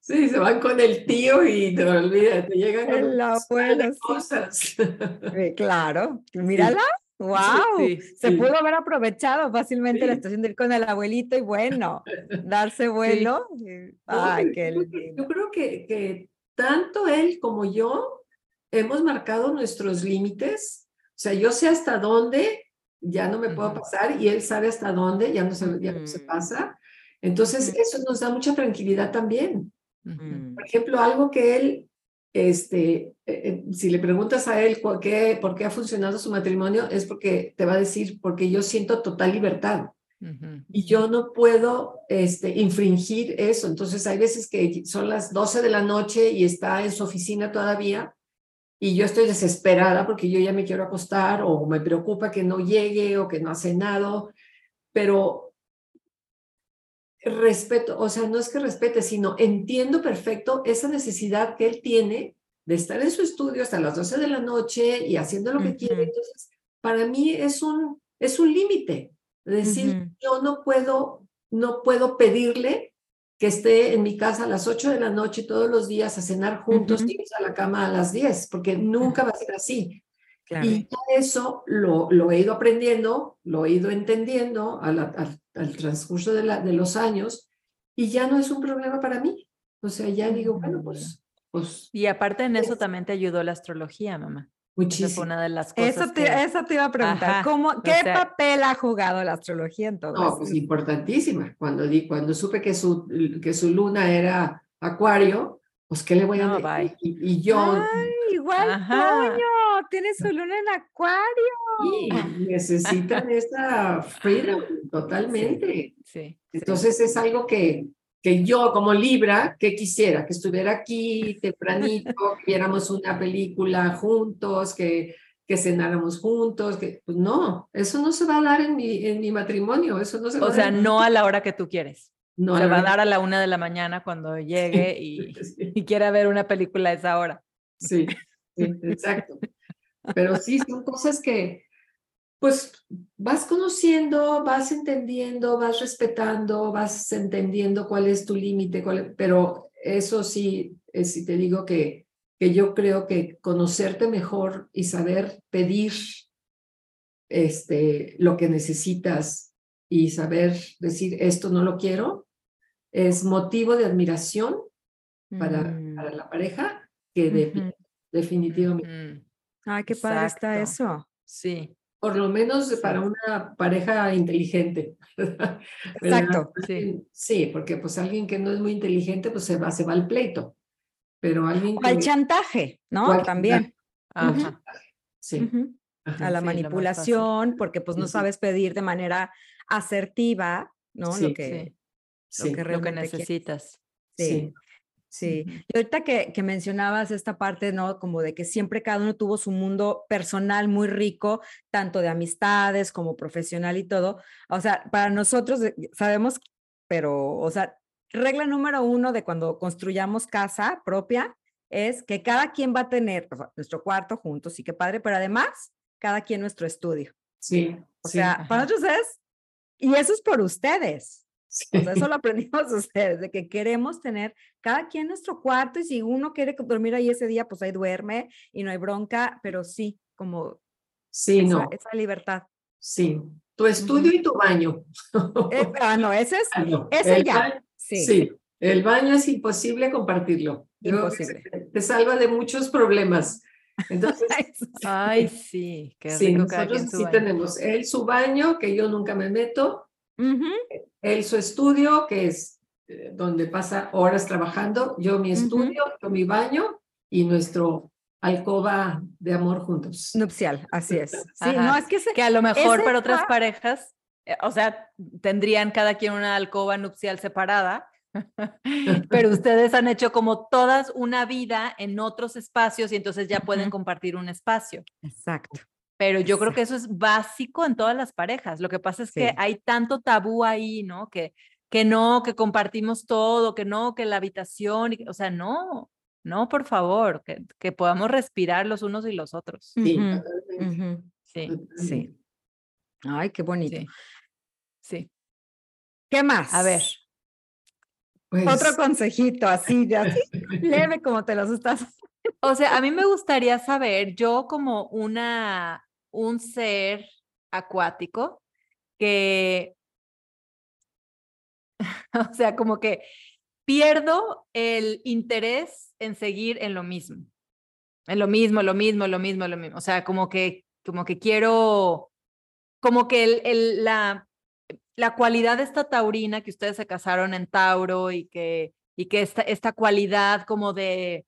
Sí, se van con el tío y te olvidas, te llegan con sí. cosas. Eh, claro, *laughs* mírala. ¡Wow! sí, Se pudo haber aprovechado fácilmente la Sí. situación de ir con el abuelito y bueno, darse vuelo. No, Ay, qué lindo. Yo creo que, que tanto él como yo hemos marcado nuestros límites. O sea, yo sé hasta dónde ya no me puedo pasar y él sabe hasta dónde ya no se, ya no se pasa. Entonces, eso nos da mucha tranquilidad también. Por ejemplo, algo que él, este, eh, eh, si le preguntas a él por qué, por qué ha funcionado su matrimonio, es porque te va a decir, porque yo siento total libertad y yo no puedo este, infringir eso. Entonces, hay veces que son las 12 de la noche y está en su oficina todavía y yo estoy desesperada porque yo ya me quiero acostar o me preocupa que no llegue o que no ha cenado, pero respeto, o sea, no es que respete, sino entiendo perfecto esa necesidad que él tiene de estar en su estudio hasta las 12 de la noche y haciendo lo que quiere. Ujú. Entonces, para mí es un, es un límite. de Decir, Ujú. yo no puedo, no puedo pedirle que esté en mi casa a las 8 de la noche todos los días a cenar juntos y irse a la cama a las 10, porque nunca va a ser así. Claro. Y eso lo, lo he ido aprendiendo, lo he ido entendiendo al, al transcurso de, la, de los años y ya no es un problema para mí. O sea, ya digo, bueno, pues, pues Y aparte en eso Es- también te ayudó la astrología, mamá. Esa fue muchísimo. una de las cosas Eso te, que... eso te iba a preguntar. Ajá, ¿Cómo, o ¿Qué sea- papel ha jugado la astrología en todo No, esto? pues importantísima. Cuando, di, cuando supe que su, que su luna era acuario, pues, ¿qué le voy a No, decir? Y, y yo Ay, igual Ajá. Toño, tiene su luna en acuario. y necesitan esa freedom *laughs* totalmente. Sí. Entonces es algo que, que yo como Libra, que quisiera, que estuviera aquí tempranito, *laughs* que viéramos una película juntos, que, que cenáramos juntos, que pues no, eso no se va a dar en mi, en mi matrimonio, eso no se va O a sea, dar. no a la hora que tú quieres. no, Se va a dar a la una de la mañana cuando llegue y, *laughs* sí, y quiera ver una película a esa hora. sí, sí, exacto. Pero sí, son cosas que, pues, vas conociendo, vas entendiendo, vas respetando, vas entendiendo cuál es tu límite, pero eso sí, eh, sí te digo que, que yo creo que conocerte mejor y saber pedir este, lo que necesitas y saber decir esto no lo quiero, es motivo de admiración para, Mm. para la pareja que de- definitivamente. Mm, Ay, qué padre está eso. Sí, Por lo menos Sí. para una pareja inteligente. ¿verdad? *laughs* Exacto. Sí. Sí, porque pues alguien que no es muy inteligente, pues se va, se va al pleito. Pero alguien O al que... chantaje, ¿no? O al También. ajá. Sí. Ajá. A la Sí, manipulación, porque pues no sabes pedir de manera asertiva, ¿no? Sí, lo que, Sí, lo Sí, que lo que realmente quieres. necesitas. Sí. Sí. Y ahorita que, que mencionabas esta parte, ¿no? Como de que siempre cada uno tuvo su mundo personal muy rico, tanto de amistades como profesional y todo. O sea, para nosotros sabemos, pero, o sea, regla número uno de cuando construyamos casa propia es que cada quien va a tener o sea, nuestro cuarto juntos, sí que padre, pero además cada quien nuestro estudio. Sí, O sí, sea, para nosotros es, y eso es por ustedes. Sí. O sea, eso lo aprendimos de *laughs* ustedes, de que queremos tener cada quien nuestro cuarto y si uno quiere dormir ahí ese día, pues ahí duerme y no hay bronca, pero sí, como Sí, esa, no, esa libertad. sí. Tu estudio y tu baño. Eh, *laughs* ah, no, ese es, Ah, no, ese el ya, baño, sí. Sí, El baño es imposible compartirlo. Imposible. te salva de muchos problemas. *laughs* Entonces, Ay, sí, qué sí, rico cada nosotros sí baño. tenemos él su baño, que yo nunca me meto, Ujú, él su estudio, que es eh, donde pasa horas trabajando, yo mi estudio, yo mi baño y nuestro alcoba de amor juntos. Nupcial, así es. Sí, no, es que se- Que a lo mejor para otras parejas, eh, o sea, tendrían cada quien una alcoba nupcial separada, *laughs* pero ustedes han hecho como todas una vida en otros espacios y entonces ya pueden compartir un espacio. Exacto. Pero yo creo que eso es básico en todas las parejas. Lo que pasa es que hay tanto tabú ahí, ¿no? Que, que no, que compartimos todo, que no, que la habitación, y o sea, no, no, por favor, que, que podamos respirar los unos y los otros. Sí, Sí, Sí. Ay, qué bonito. sí, sí. ¿Qué más? A ver, Pues, Otro consejito, así, de así, *laughs* leve como te los estás. o sea, a mí me gustaría saber, yo como una, un ser acuático que, *laughs* o sea, como que pierdo el interés en seguir en lo mismo, en lo mismo, lo mismo, lo mismo, lo mismo. O sea, como que, como que quiero, como que el, el- la, la cualidad de esta taurina que ustedes se casaron en Tauro y que, y que esta, esta cualidad como de,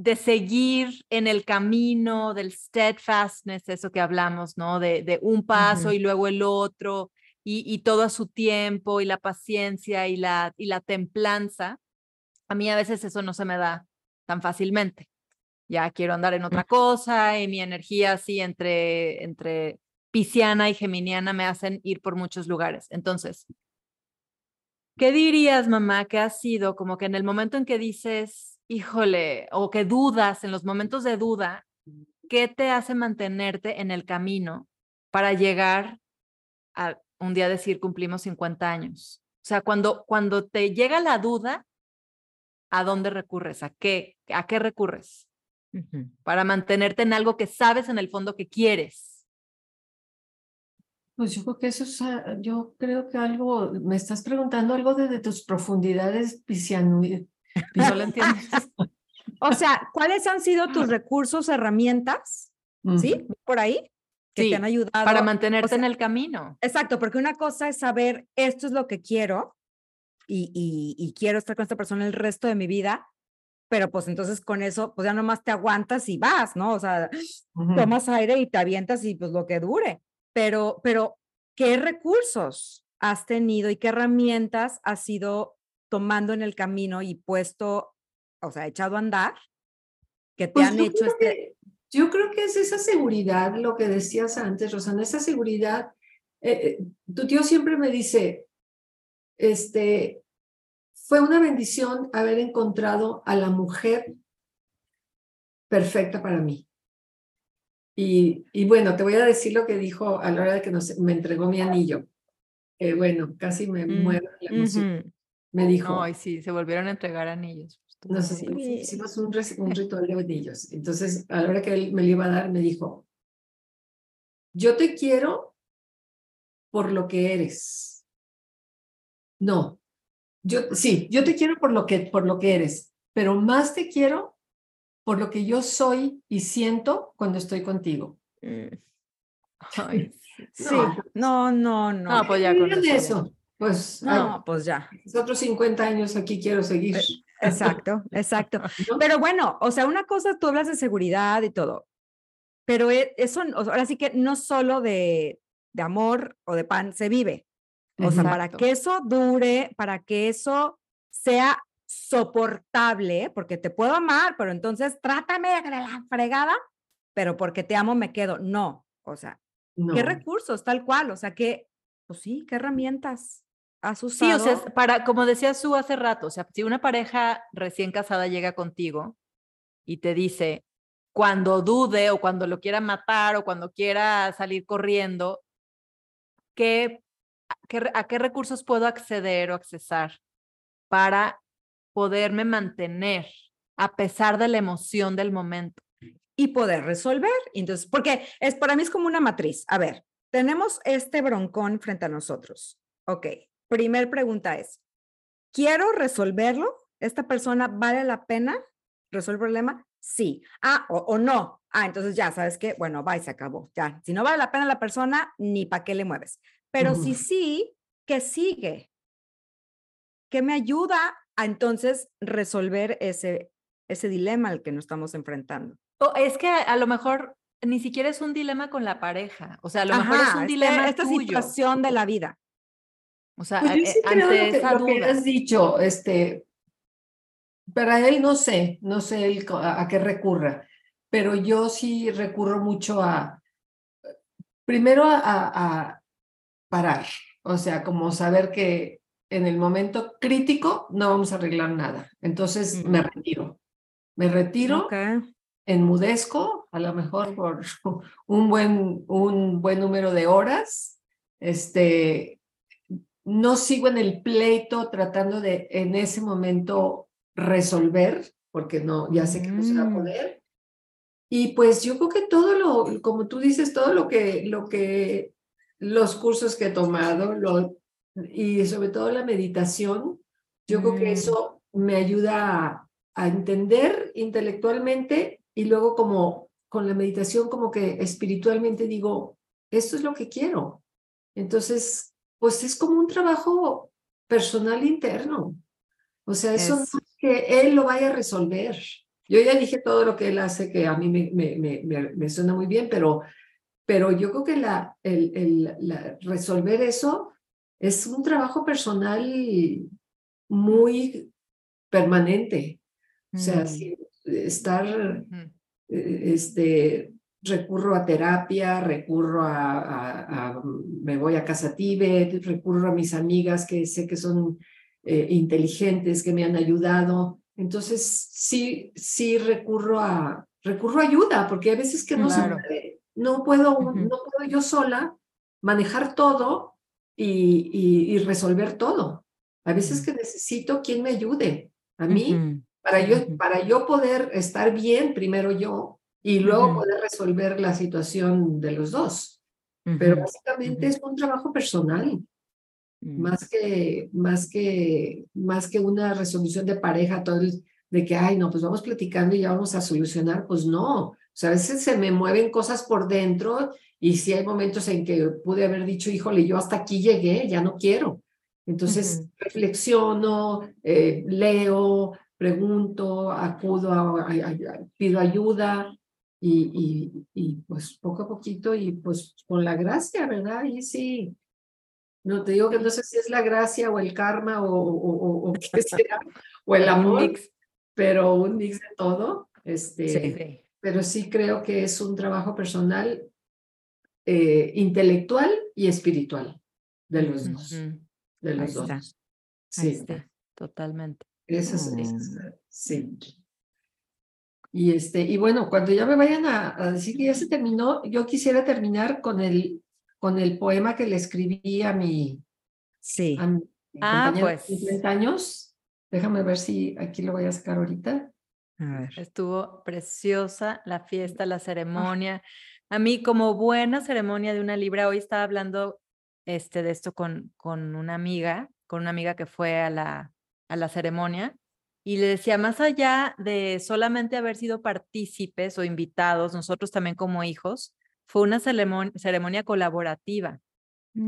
de seguir en el camino del steadfastness, eso que hablamos, ¿no? De, de un paso y luego el otro y, y todo a su tiempo y la paciencia y la, y la templanza. A mí a veces eso no se me da tan fácilmente. Ya quiero andar en otra cosa y mi energía así entre, entre pisciana y geminiana me hacen ir por muchos lugares. Entonces, ¿qué dirías, mamá, que ha sido como que en el momento en que dices, híjole, o que dudas, en los momentos de duda, ¿qué te hace mantenerte en el camino para llegar a un día decir cumplimos 50 años? O sea, cuando, cuando te llega la duda, ¿a dónde recurres? ¿A qué, a qué recurres? Para mantenerte en algo que sabes en el fondo que quieres. Pues yo creo que eso es, ah, yo creo que algo, me estás preguntando algo de, de tus profundidades. ¿No lo entiendes? *laughs* O sea, ¿cuáles han sido tus recursos, herramientas? ¿Sí? Por ahí, que Sí, te han ayudado. Para mantenerte sea, en el camino. Exacto, porque una cosa es saber esto es lo que quiero y, y, y quiero estar con esta persona el resto de mi vida, pero pues entonces con eso, pues ya nomás te aguantas y vas, ¿no? O sea, Ujú. tomas aire y te avientas y pues lo que dure. Pero, pero, ¿qué recursos has tenido y qué herramientas has ido tomando en el camino y puesto, o sea, echado a andar, que te Pues han hecho este... que- yo creo que es esa seguridad, lo que decías antes, Rosana, esa seguridad. eh, eh, tu tío siempre me dice, este, fue una bendición haber encontrado a la mujer perfecta para mí. Y, y bueno, te voy a decir lo que dijo a la hora de que nos, me entregó mi anillo. Eh, bueno, casi me Mm, muero la emoción. Me dijo, Ay, sí, se volvieron a entregar anillos. Estuvo nos muy bonito. Sí. hicimos un, *laughs* ritual de anillos. Entonces, a la hora que él me lo iba a dar, me dijo, yo te quiero por lo que eres. No, yo sí, yo te quiero por lo que, por lo que eres, pero más te quiero por lo que yo soy y siento cuando estoy contigo. Mm, *laughs* Ay, Sí, no, no, no. No, pues ya ¿Qué con dirían eso de ya. eso? Pues No, pues ya. ay, otros 50 años aquí quiero seguir. Exacto, *laughs* exacto. ¿no? Pero bueno, o sea, una cosa, tú hablas de seguridad y todo, pero e- eso, ahora sí que no solo de, de amor o de pan se vive. O sea, para Exacto. que eso dure, para que eso sea soportable, porque te puedo amar, pero entonces trátame de la fregada, pero porque te amo me quedo. No, o sea, No. ¿qué recursos tal cual? O sea, que, pues sí, ¿qué herramientas has Sí, usado? o sea, para, como decía Su hace rato, o sea, si una pareja recién casada llega contigo y te dice, cuando dude o cuando lo quiera matar o cuando quiera salir corriendo, ¿qué, qué, a qué recursos puedo acceder o accesar para poderme mantener a pesar de la emoción del momento? y poder resolver. Entonces, porque es para mí es como una matriz. A ver, tenemos este broncón frente a nosotros. Ok, primer pregunta es, quiero resolverlo, esta persona vale la pena, resuelve el problema, sí. Ah, o, o no. Ah, entonces ya, ¿sabes qué? Bueno, va y se acabó. Ya, si no vale la pena la persona, ni para qué le mueves. Pero si sí, ¿qué sigue? ¿Qué me ayuda a entonces resolver ese, ese dilema al que nos estamos enfrentando? O es que a, lo mejor ni siquiera es un dilema con la pareja. O sea, a lo mejor es un este- dilema esta tuyo. situación de la vida. O sea, Pues yo eh, sí creo ante que, esa lo que has dicho, este, para él no sé, no sé a, a qué recurra, pero yo sí recurro mucho a, primero a, a- a parar, o sea, como saber que en el momento crítico no vamos a arreglar nada. Entonces me retiro, me retiro, enmudezco, a lo mejor por *laughs* un buen, un buen número de horas, este, no sigo en el pleito tratando de en ese momento resolver, porque no, ya sé que no se va a Mm. poder. Y pues yo creo que todo lo, como tú dices, todo lo que, lo que, los cursos que he tomado, lo, y sobre todo la meditación, yo creo que Mm. eso me ayuda a, a entender intelectualmente y luego como con la meditación como que espiritualmente digo, esto es lo que quiero. Entonces, pues es como un trabajo personal interno. O sea, eso no Es- que él lo vaya a resolver. Yo ya dije todo lo que él hace, que a mí me, me, me, me- me suena muy bien, pero, pero yo creo que la, el, el- la- resolver eso es un trabajo personal muy permanente. O sea, Mm. estar eh, este, recurro a terapia, recurro a, a- a- me voy a casa Tíbet, recurro a mis amigas que sé que son eh, inteligentes, que me han ayudado. Entonces, sí, sí recurro a, recurro a ayuda, porque hay veces que no Claro. se puede. No puedo, no puedo yo sola manejar todo y, y- y resolver todo. A veces que necesito quien me ayude. A mí, para yo, para yo poder estar bien, primero yo, y luego Ujú. poder resolver la situación de los dos. Pero Ujú. básicamente ujú. es un trabajo personal, Mm. más que, más que, más que una resolución de pareja, todo el- de que, ay, no, pues vamos platicando y ya vamos a solucionar, pues no. O sea, a veces se me mueven cosas por dentro y sí hay momentos en que pude haber dicho, híjole, yo hasta aquí llegué, ya no quiero. Entonces reflexiono, eh, leo, pregunto, acudo, a, a- a- pido ayuda y, y, y pues poco a poquito y pues con la gracia, ¿verdad? Y sí, no te digo que no sé si es la gracia o el karma o, o, o- o *laughs* qué será, o el amor, mix. pero un mix de todo. Este, Sí. Pero sí creo que es un trabajo personal, eh, intelectual y espiritual de los dos. Ujú. De los Ahí dos. está. Ahí Sí, está. Totalmente. eso es, Mm. es- sí. Y este, y bueno, cuando ya me vayan a, a decir que ya se terminó, yo quisiera terminar con el, con el poema que le escribí a mi, Sí. a mi Ah, compañero de pues. 50 años. Déjame ver si aquí lo voy a sacar ahorita. A ver. Estuvo preciosa la fiesta, la ceremonia. A mí, como buena ceremonia de una libra, hoy estaba hablando este, de esto con, con una amiga, con una amiga que fue a la, a la ceremonia, y le decía, más allá de solamente haber sido partícipes o invitados, nosotros también como hijos, fue una ceremon- ceremonia colaborativa.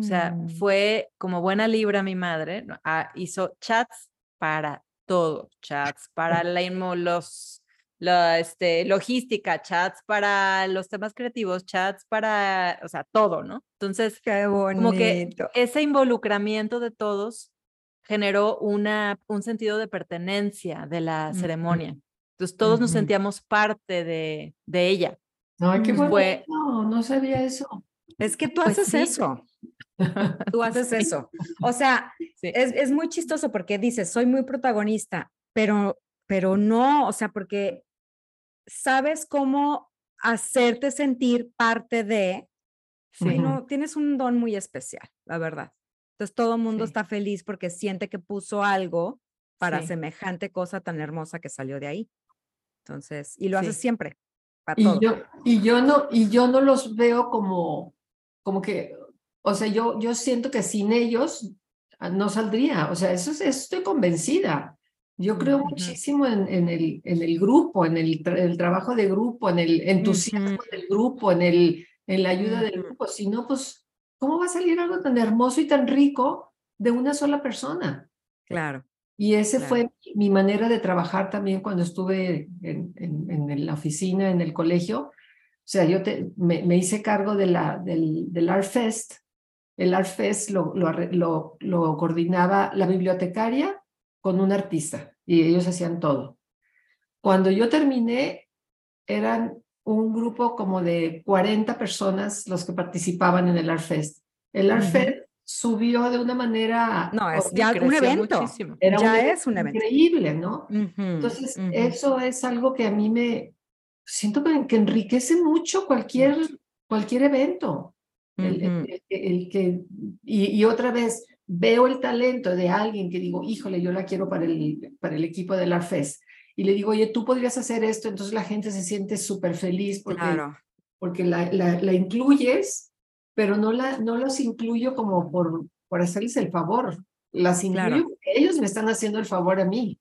O sea, Mm. fue como buena libra mi madre. Ah, hizo chats para todo, chats para la los, la este, logística, chats para los temas creativos, chats para, o sea, todo, ¿no? Entonces, Qué como que ese involucramiento de todos generó una, un sentido de pertenencia de la ceremonia. Entonces, todos nos sentíamos parte de, de ella. Ay, qué bueno. Fue- No, no sabía eso. Es que tú Pues haces sí. eso. *laughs* Tú haces Sí. eso. O sea, Sí. es, es muy chistoso porque dices, soy muy protagonista, pero, pero no, o sea, porque sabes cómo hacerte sentir parte de, Sí. Ay, no, tienes un don muy especial, la verdad. Entonces todo el mundo Sí. está feliz porque siente que puso algo para Sí. semejante cosa tan hermosa que salió de ahí. Entonces, y lo haces Sí. siempre, para Y todo. yo, y yo no, y yo no los veo como, como que, o sea, yo, yo siento que sin ellos ah, no saldría. O sea, eso, es- eso estoy convencida. Yo creo muchísimo en, en el, en el grupo, en el, tra- el trabajo de grupo, en el entusiasmo del grupo, en, el, en la ayuda del grupo. Si no, pues, ¿cómo va a salir algo tan hermoso y tan rico de una sola persona? Claro. Y ese Claro. fue mi manera de trabajar también cuando estuve en, en, en la oficina, en el colegio. O sea, yo te, me, me hice cargo de la, del, del Art Fest. El Art Fest lo, lo, arre- lo, lo coordinaba la bibliotecaria con un artista y ellos hacían todo. Cuando yo terminé, eran un grupo como de 40 personas los que participaban en el Art Fest. El Art Ujú. Fest subió de una manera No, es ya un evento. Era ya evento es un evento. increíble, ¿no? Entonces, eso es algo que a mí me siento que, que enriquece mucho cualquier, cualquier evento. El, el- Ujú. el que- y, y otra vez veo el talento de alguien que digo, híjole, yo la quiero para el, para el equipo del Art Fest. Y le digo, oye, tú podrías hacer esto, entonces la gente se siente súper feliz porque, Claro. porque la, la, la incluyes, pero no, la, no los incluyo como por, por hacerles el favor. Las incluyo Claro. porque ellos me están haciendo el favor a mí.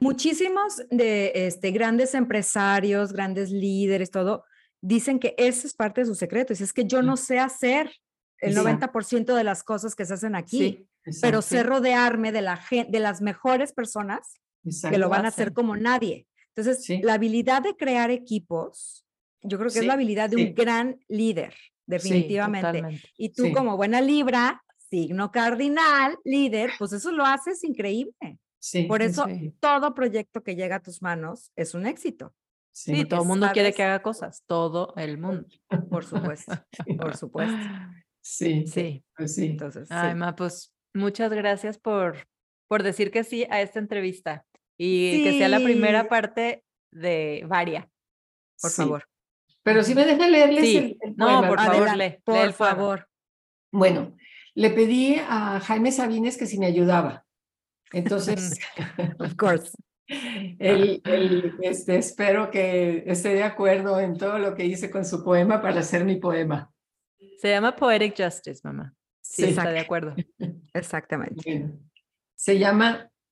Muchísimos de este, grandes empresarios, grandes líderes, todo, dicen que ese es parte de su secreto. Dice, es que yo no sé hacer el Exacto. 90% de las cosas que se hacen aquí, Sí, pero sé rodearme de, la de las mejores personas que lo van a hacer como nadie. Entonces, Sí. la habilidad de crear equipos, yo creo que es la habilidad de sí. un gran líder, definitivamente. y tú sí. como buena Libra, signo cardinal, líder, pues eso lo haces increíble. Sí, Por eso Sí. todo proyecto que llega a tus manos es un éxito, sí, Sí, todo el mundo quiere que haga cosas, todo el mundo. *laughs* por supuesto, *laughs* por supuesto. sí, Sí. pues sí. Entonces, sí. Ay, Ma, pues muchas gracias por, por decir que sí a esta entrevista y que sea la primera Sí. parte de varia. por Sí. favor. Pero si me deja leerles Sí. el, el No, poema, por ¿verdad? favor, lee, lee por el poema. favor. Bueno, le pedí a Jaime Sabines que si me ayudaba. Entonces, *laughs* Of course. *laughs* él, él, este, espero que esté de acuerdo en todo lo que hice con su poema para hacer mi poema. Se llama Poetic Justice, mamá. Sí, Sí. está de acuerdo. *laughs* Exactamente. Bueno, se llama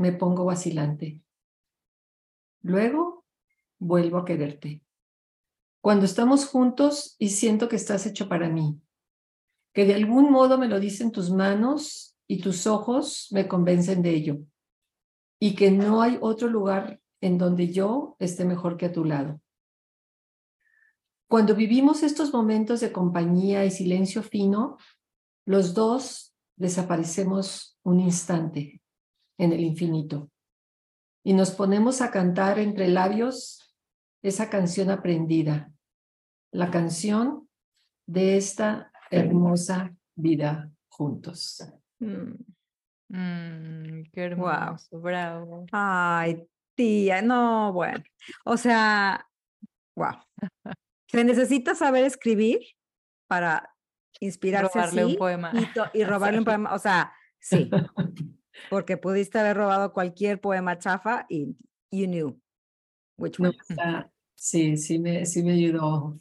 me pongo vacilante. Luego vuelvo a quererte. Cuando estamos juntos y siento que estás hecho para mí, que de algún modo me lo dicen tus manos y tus ojos me convencen de ello, y que no hay otro lugar en donde yo esté mejor que a tu lado. Cuando vivimos estos momentos de compañía y silencio fino, los dos desaparecemos un instante en el infinito y nos ponemos a cantar entre labios esa canción aprendida, la canción de esta hermosa vida juntos. Mm. Mm, qué Guau. hermoso, bravo. Ay, tía, no, bueno. O sea, wow. Se necesita saber escribir para inspirarse Robarle un así poema. y, to- y robarle un *laughs* poema. O sea, sí, *laughs* porque pudiste haber robado cualquier poema chafa y you knew which No, one. está- sí, sí me, sí me ayudó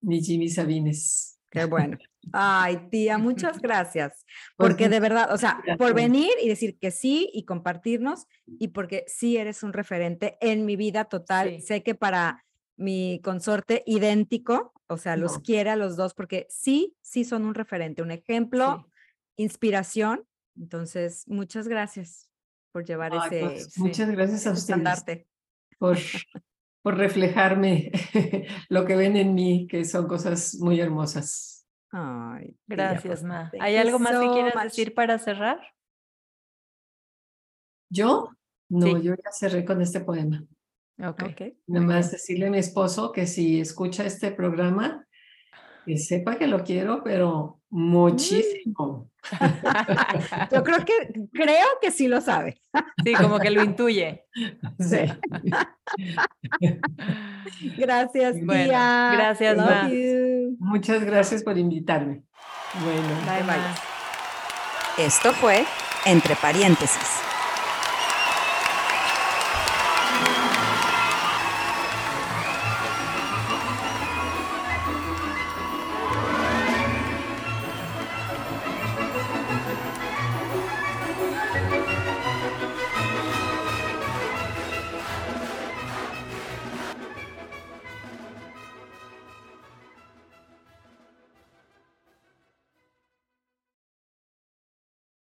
mi Jimmy Sabines. Qué bueno. Ay, tía, muchas *laughs* gracias. Porque de verdad, o sea, por venir y decir que sí y compartirnos y porque sí eres un referente en mi vida total. Sí. Sé que para mi consorte idéntico, o sea, los No. quiere a los dos porque sí, sí son un referente, un ejemplo, inspiración. Entonces, muchas gracias por llevar Ay, ese, pues, muchas gracias a ustedes por, por reflejarme *laughs* lo que ven en mí, que son cosas muy hermosas. Ay, tía, Gracias, pues, Ma. ¿Hay you algo más que quieras much. decir para cerrar? ¿Yo? No, Sí. yo ya cerré con este poema. Ok. Ok. Nada más decirle a mi esposo que si escucha este programa, que sepa que lo quiero, pero Muchísimo. *laughs* Yo creo que, creo que sí lo sabe. Sí, como que lo intuye. Sí. Gracias, Bueno, tía. gracias, Ma. Muchas gracias por invitarme. Bueno. Bye. Esto fue Entre Paréntesis.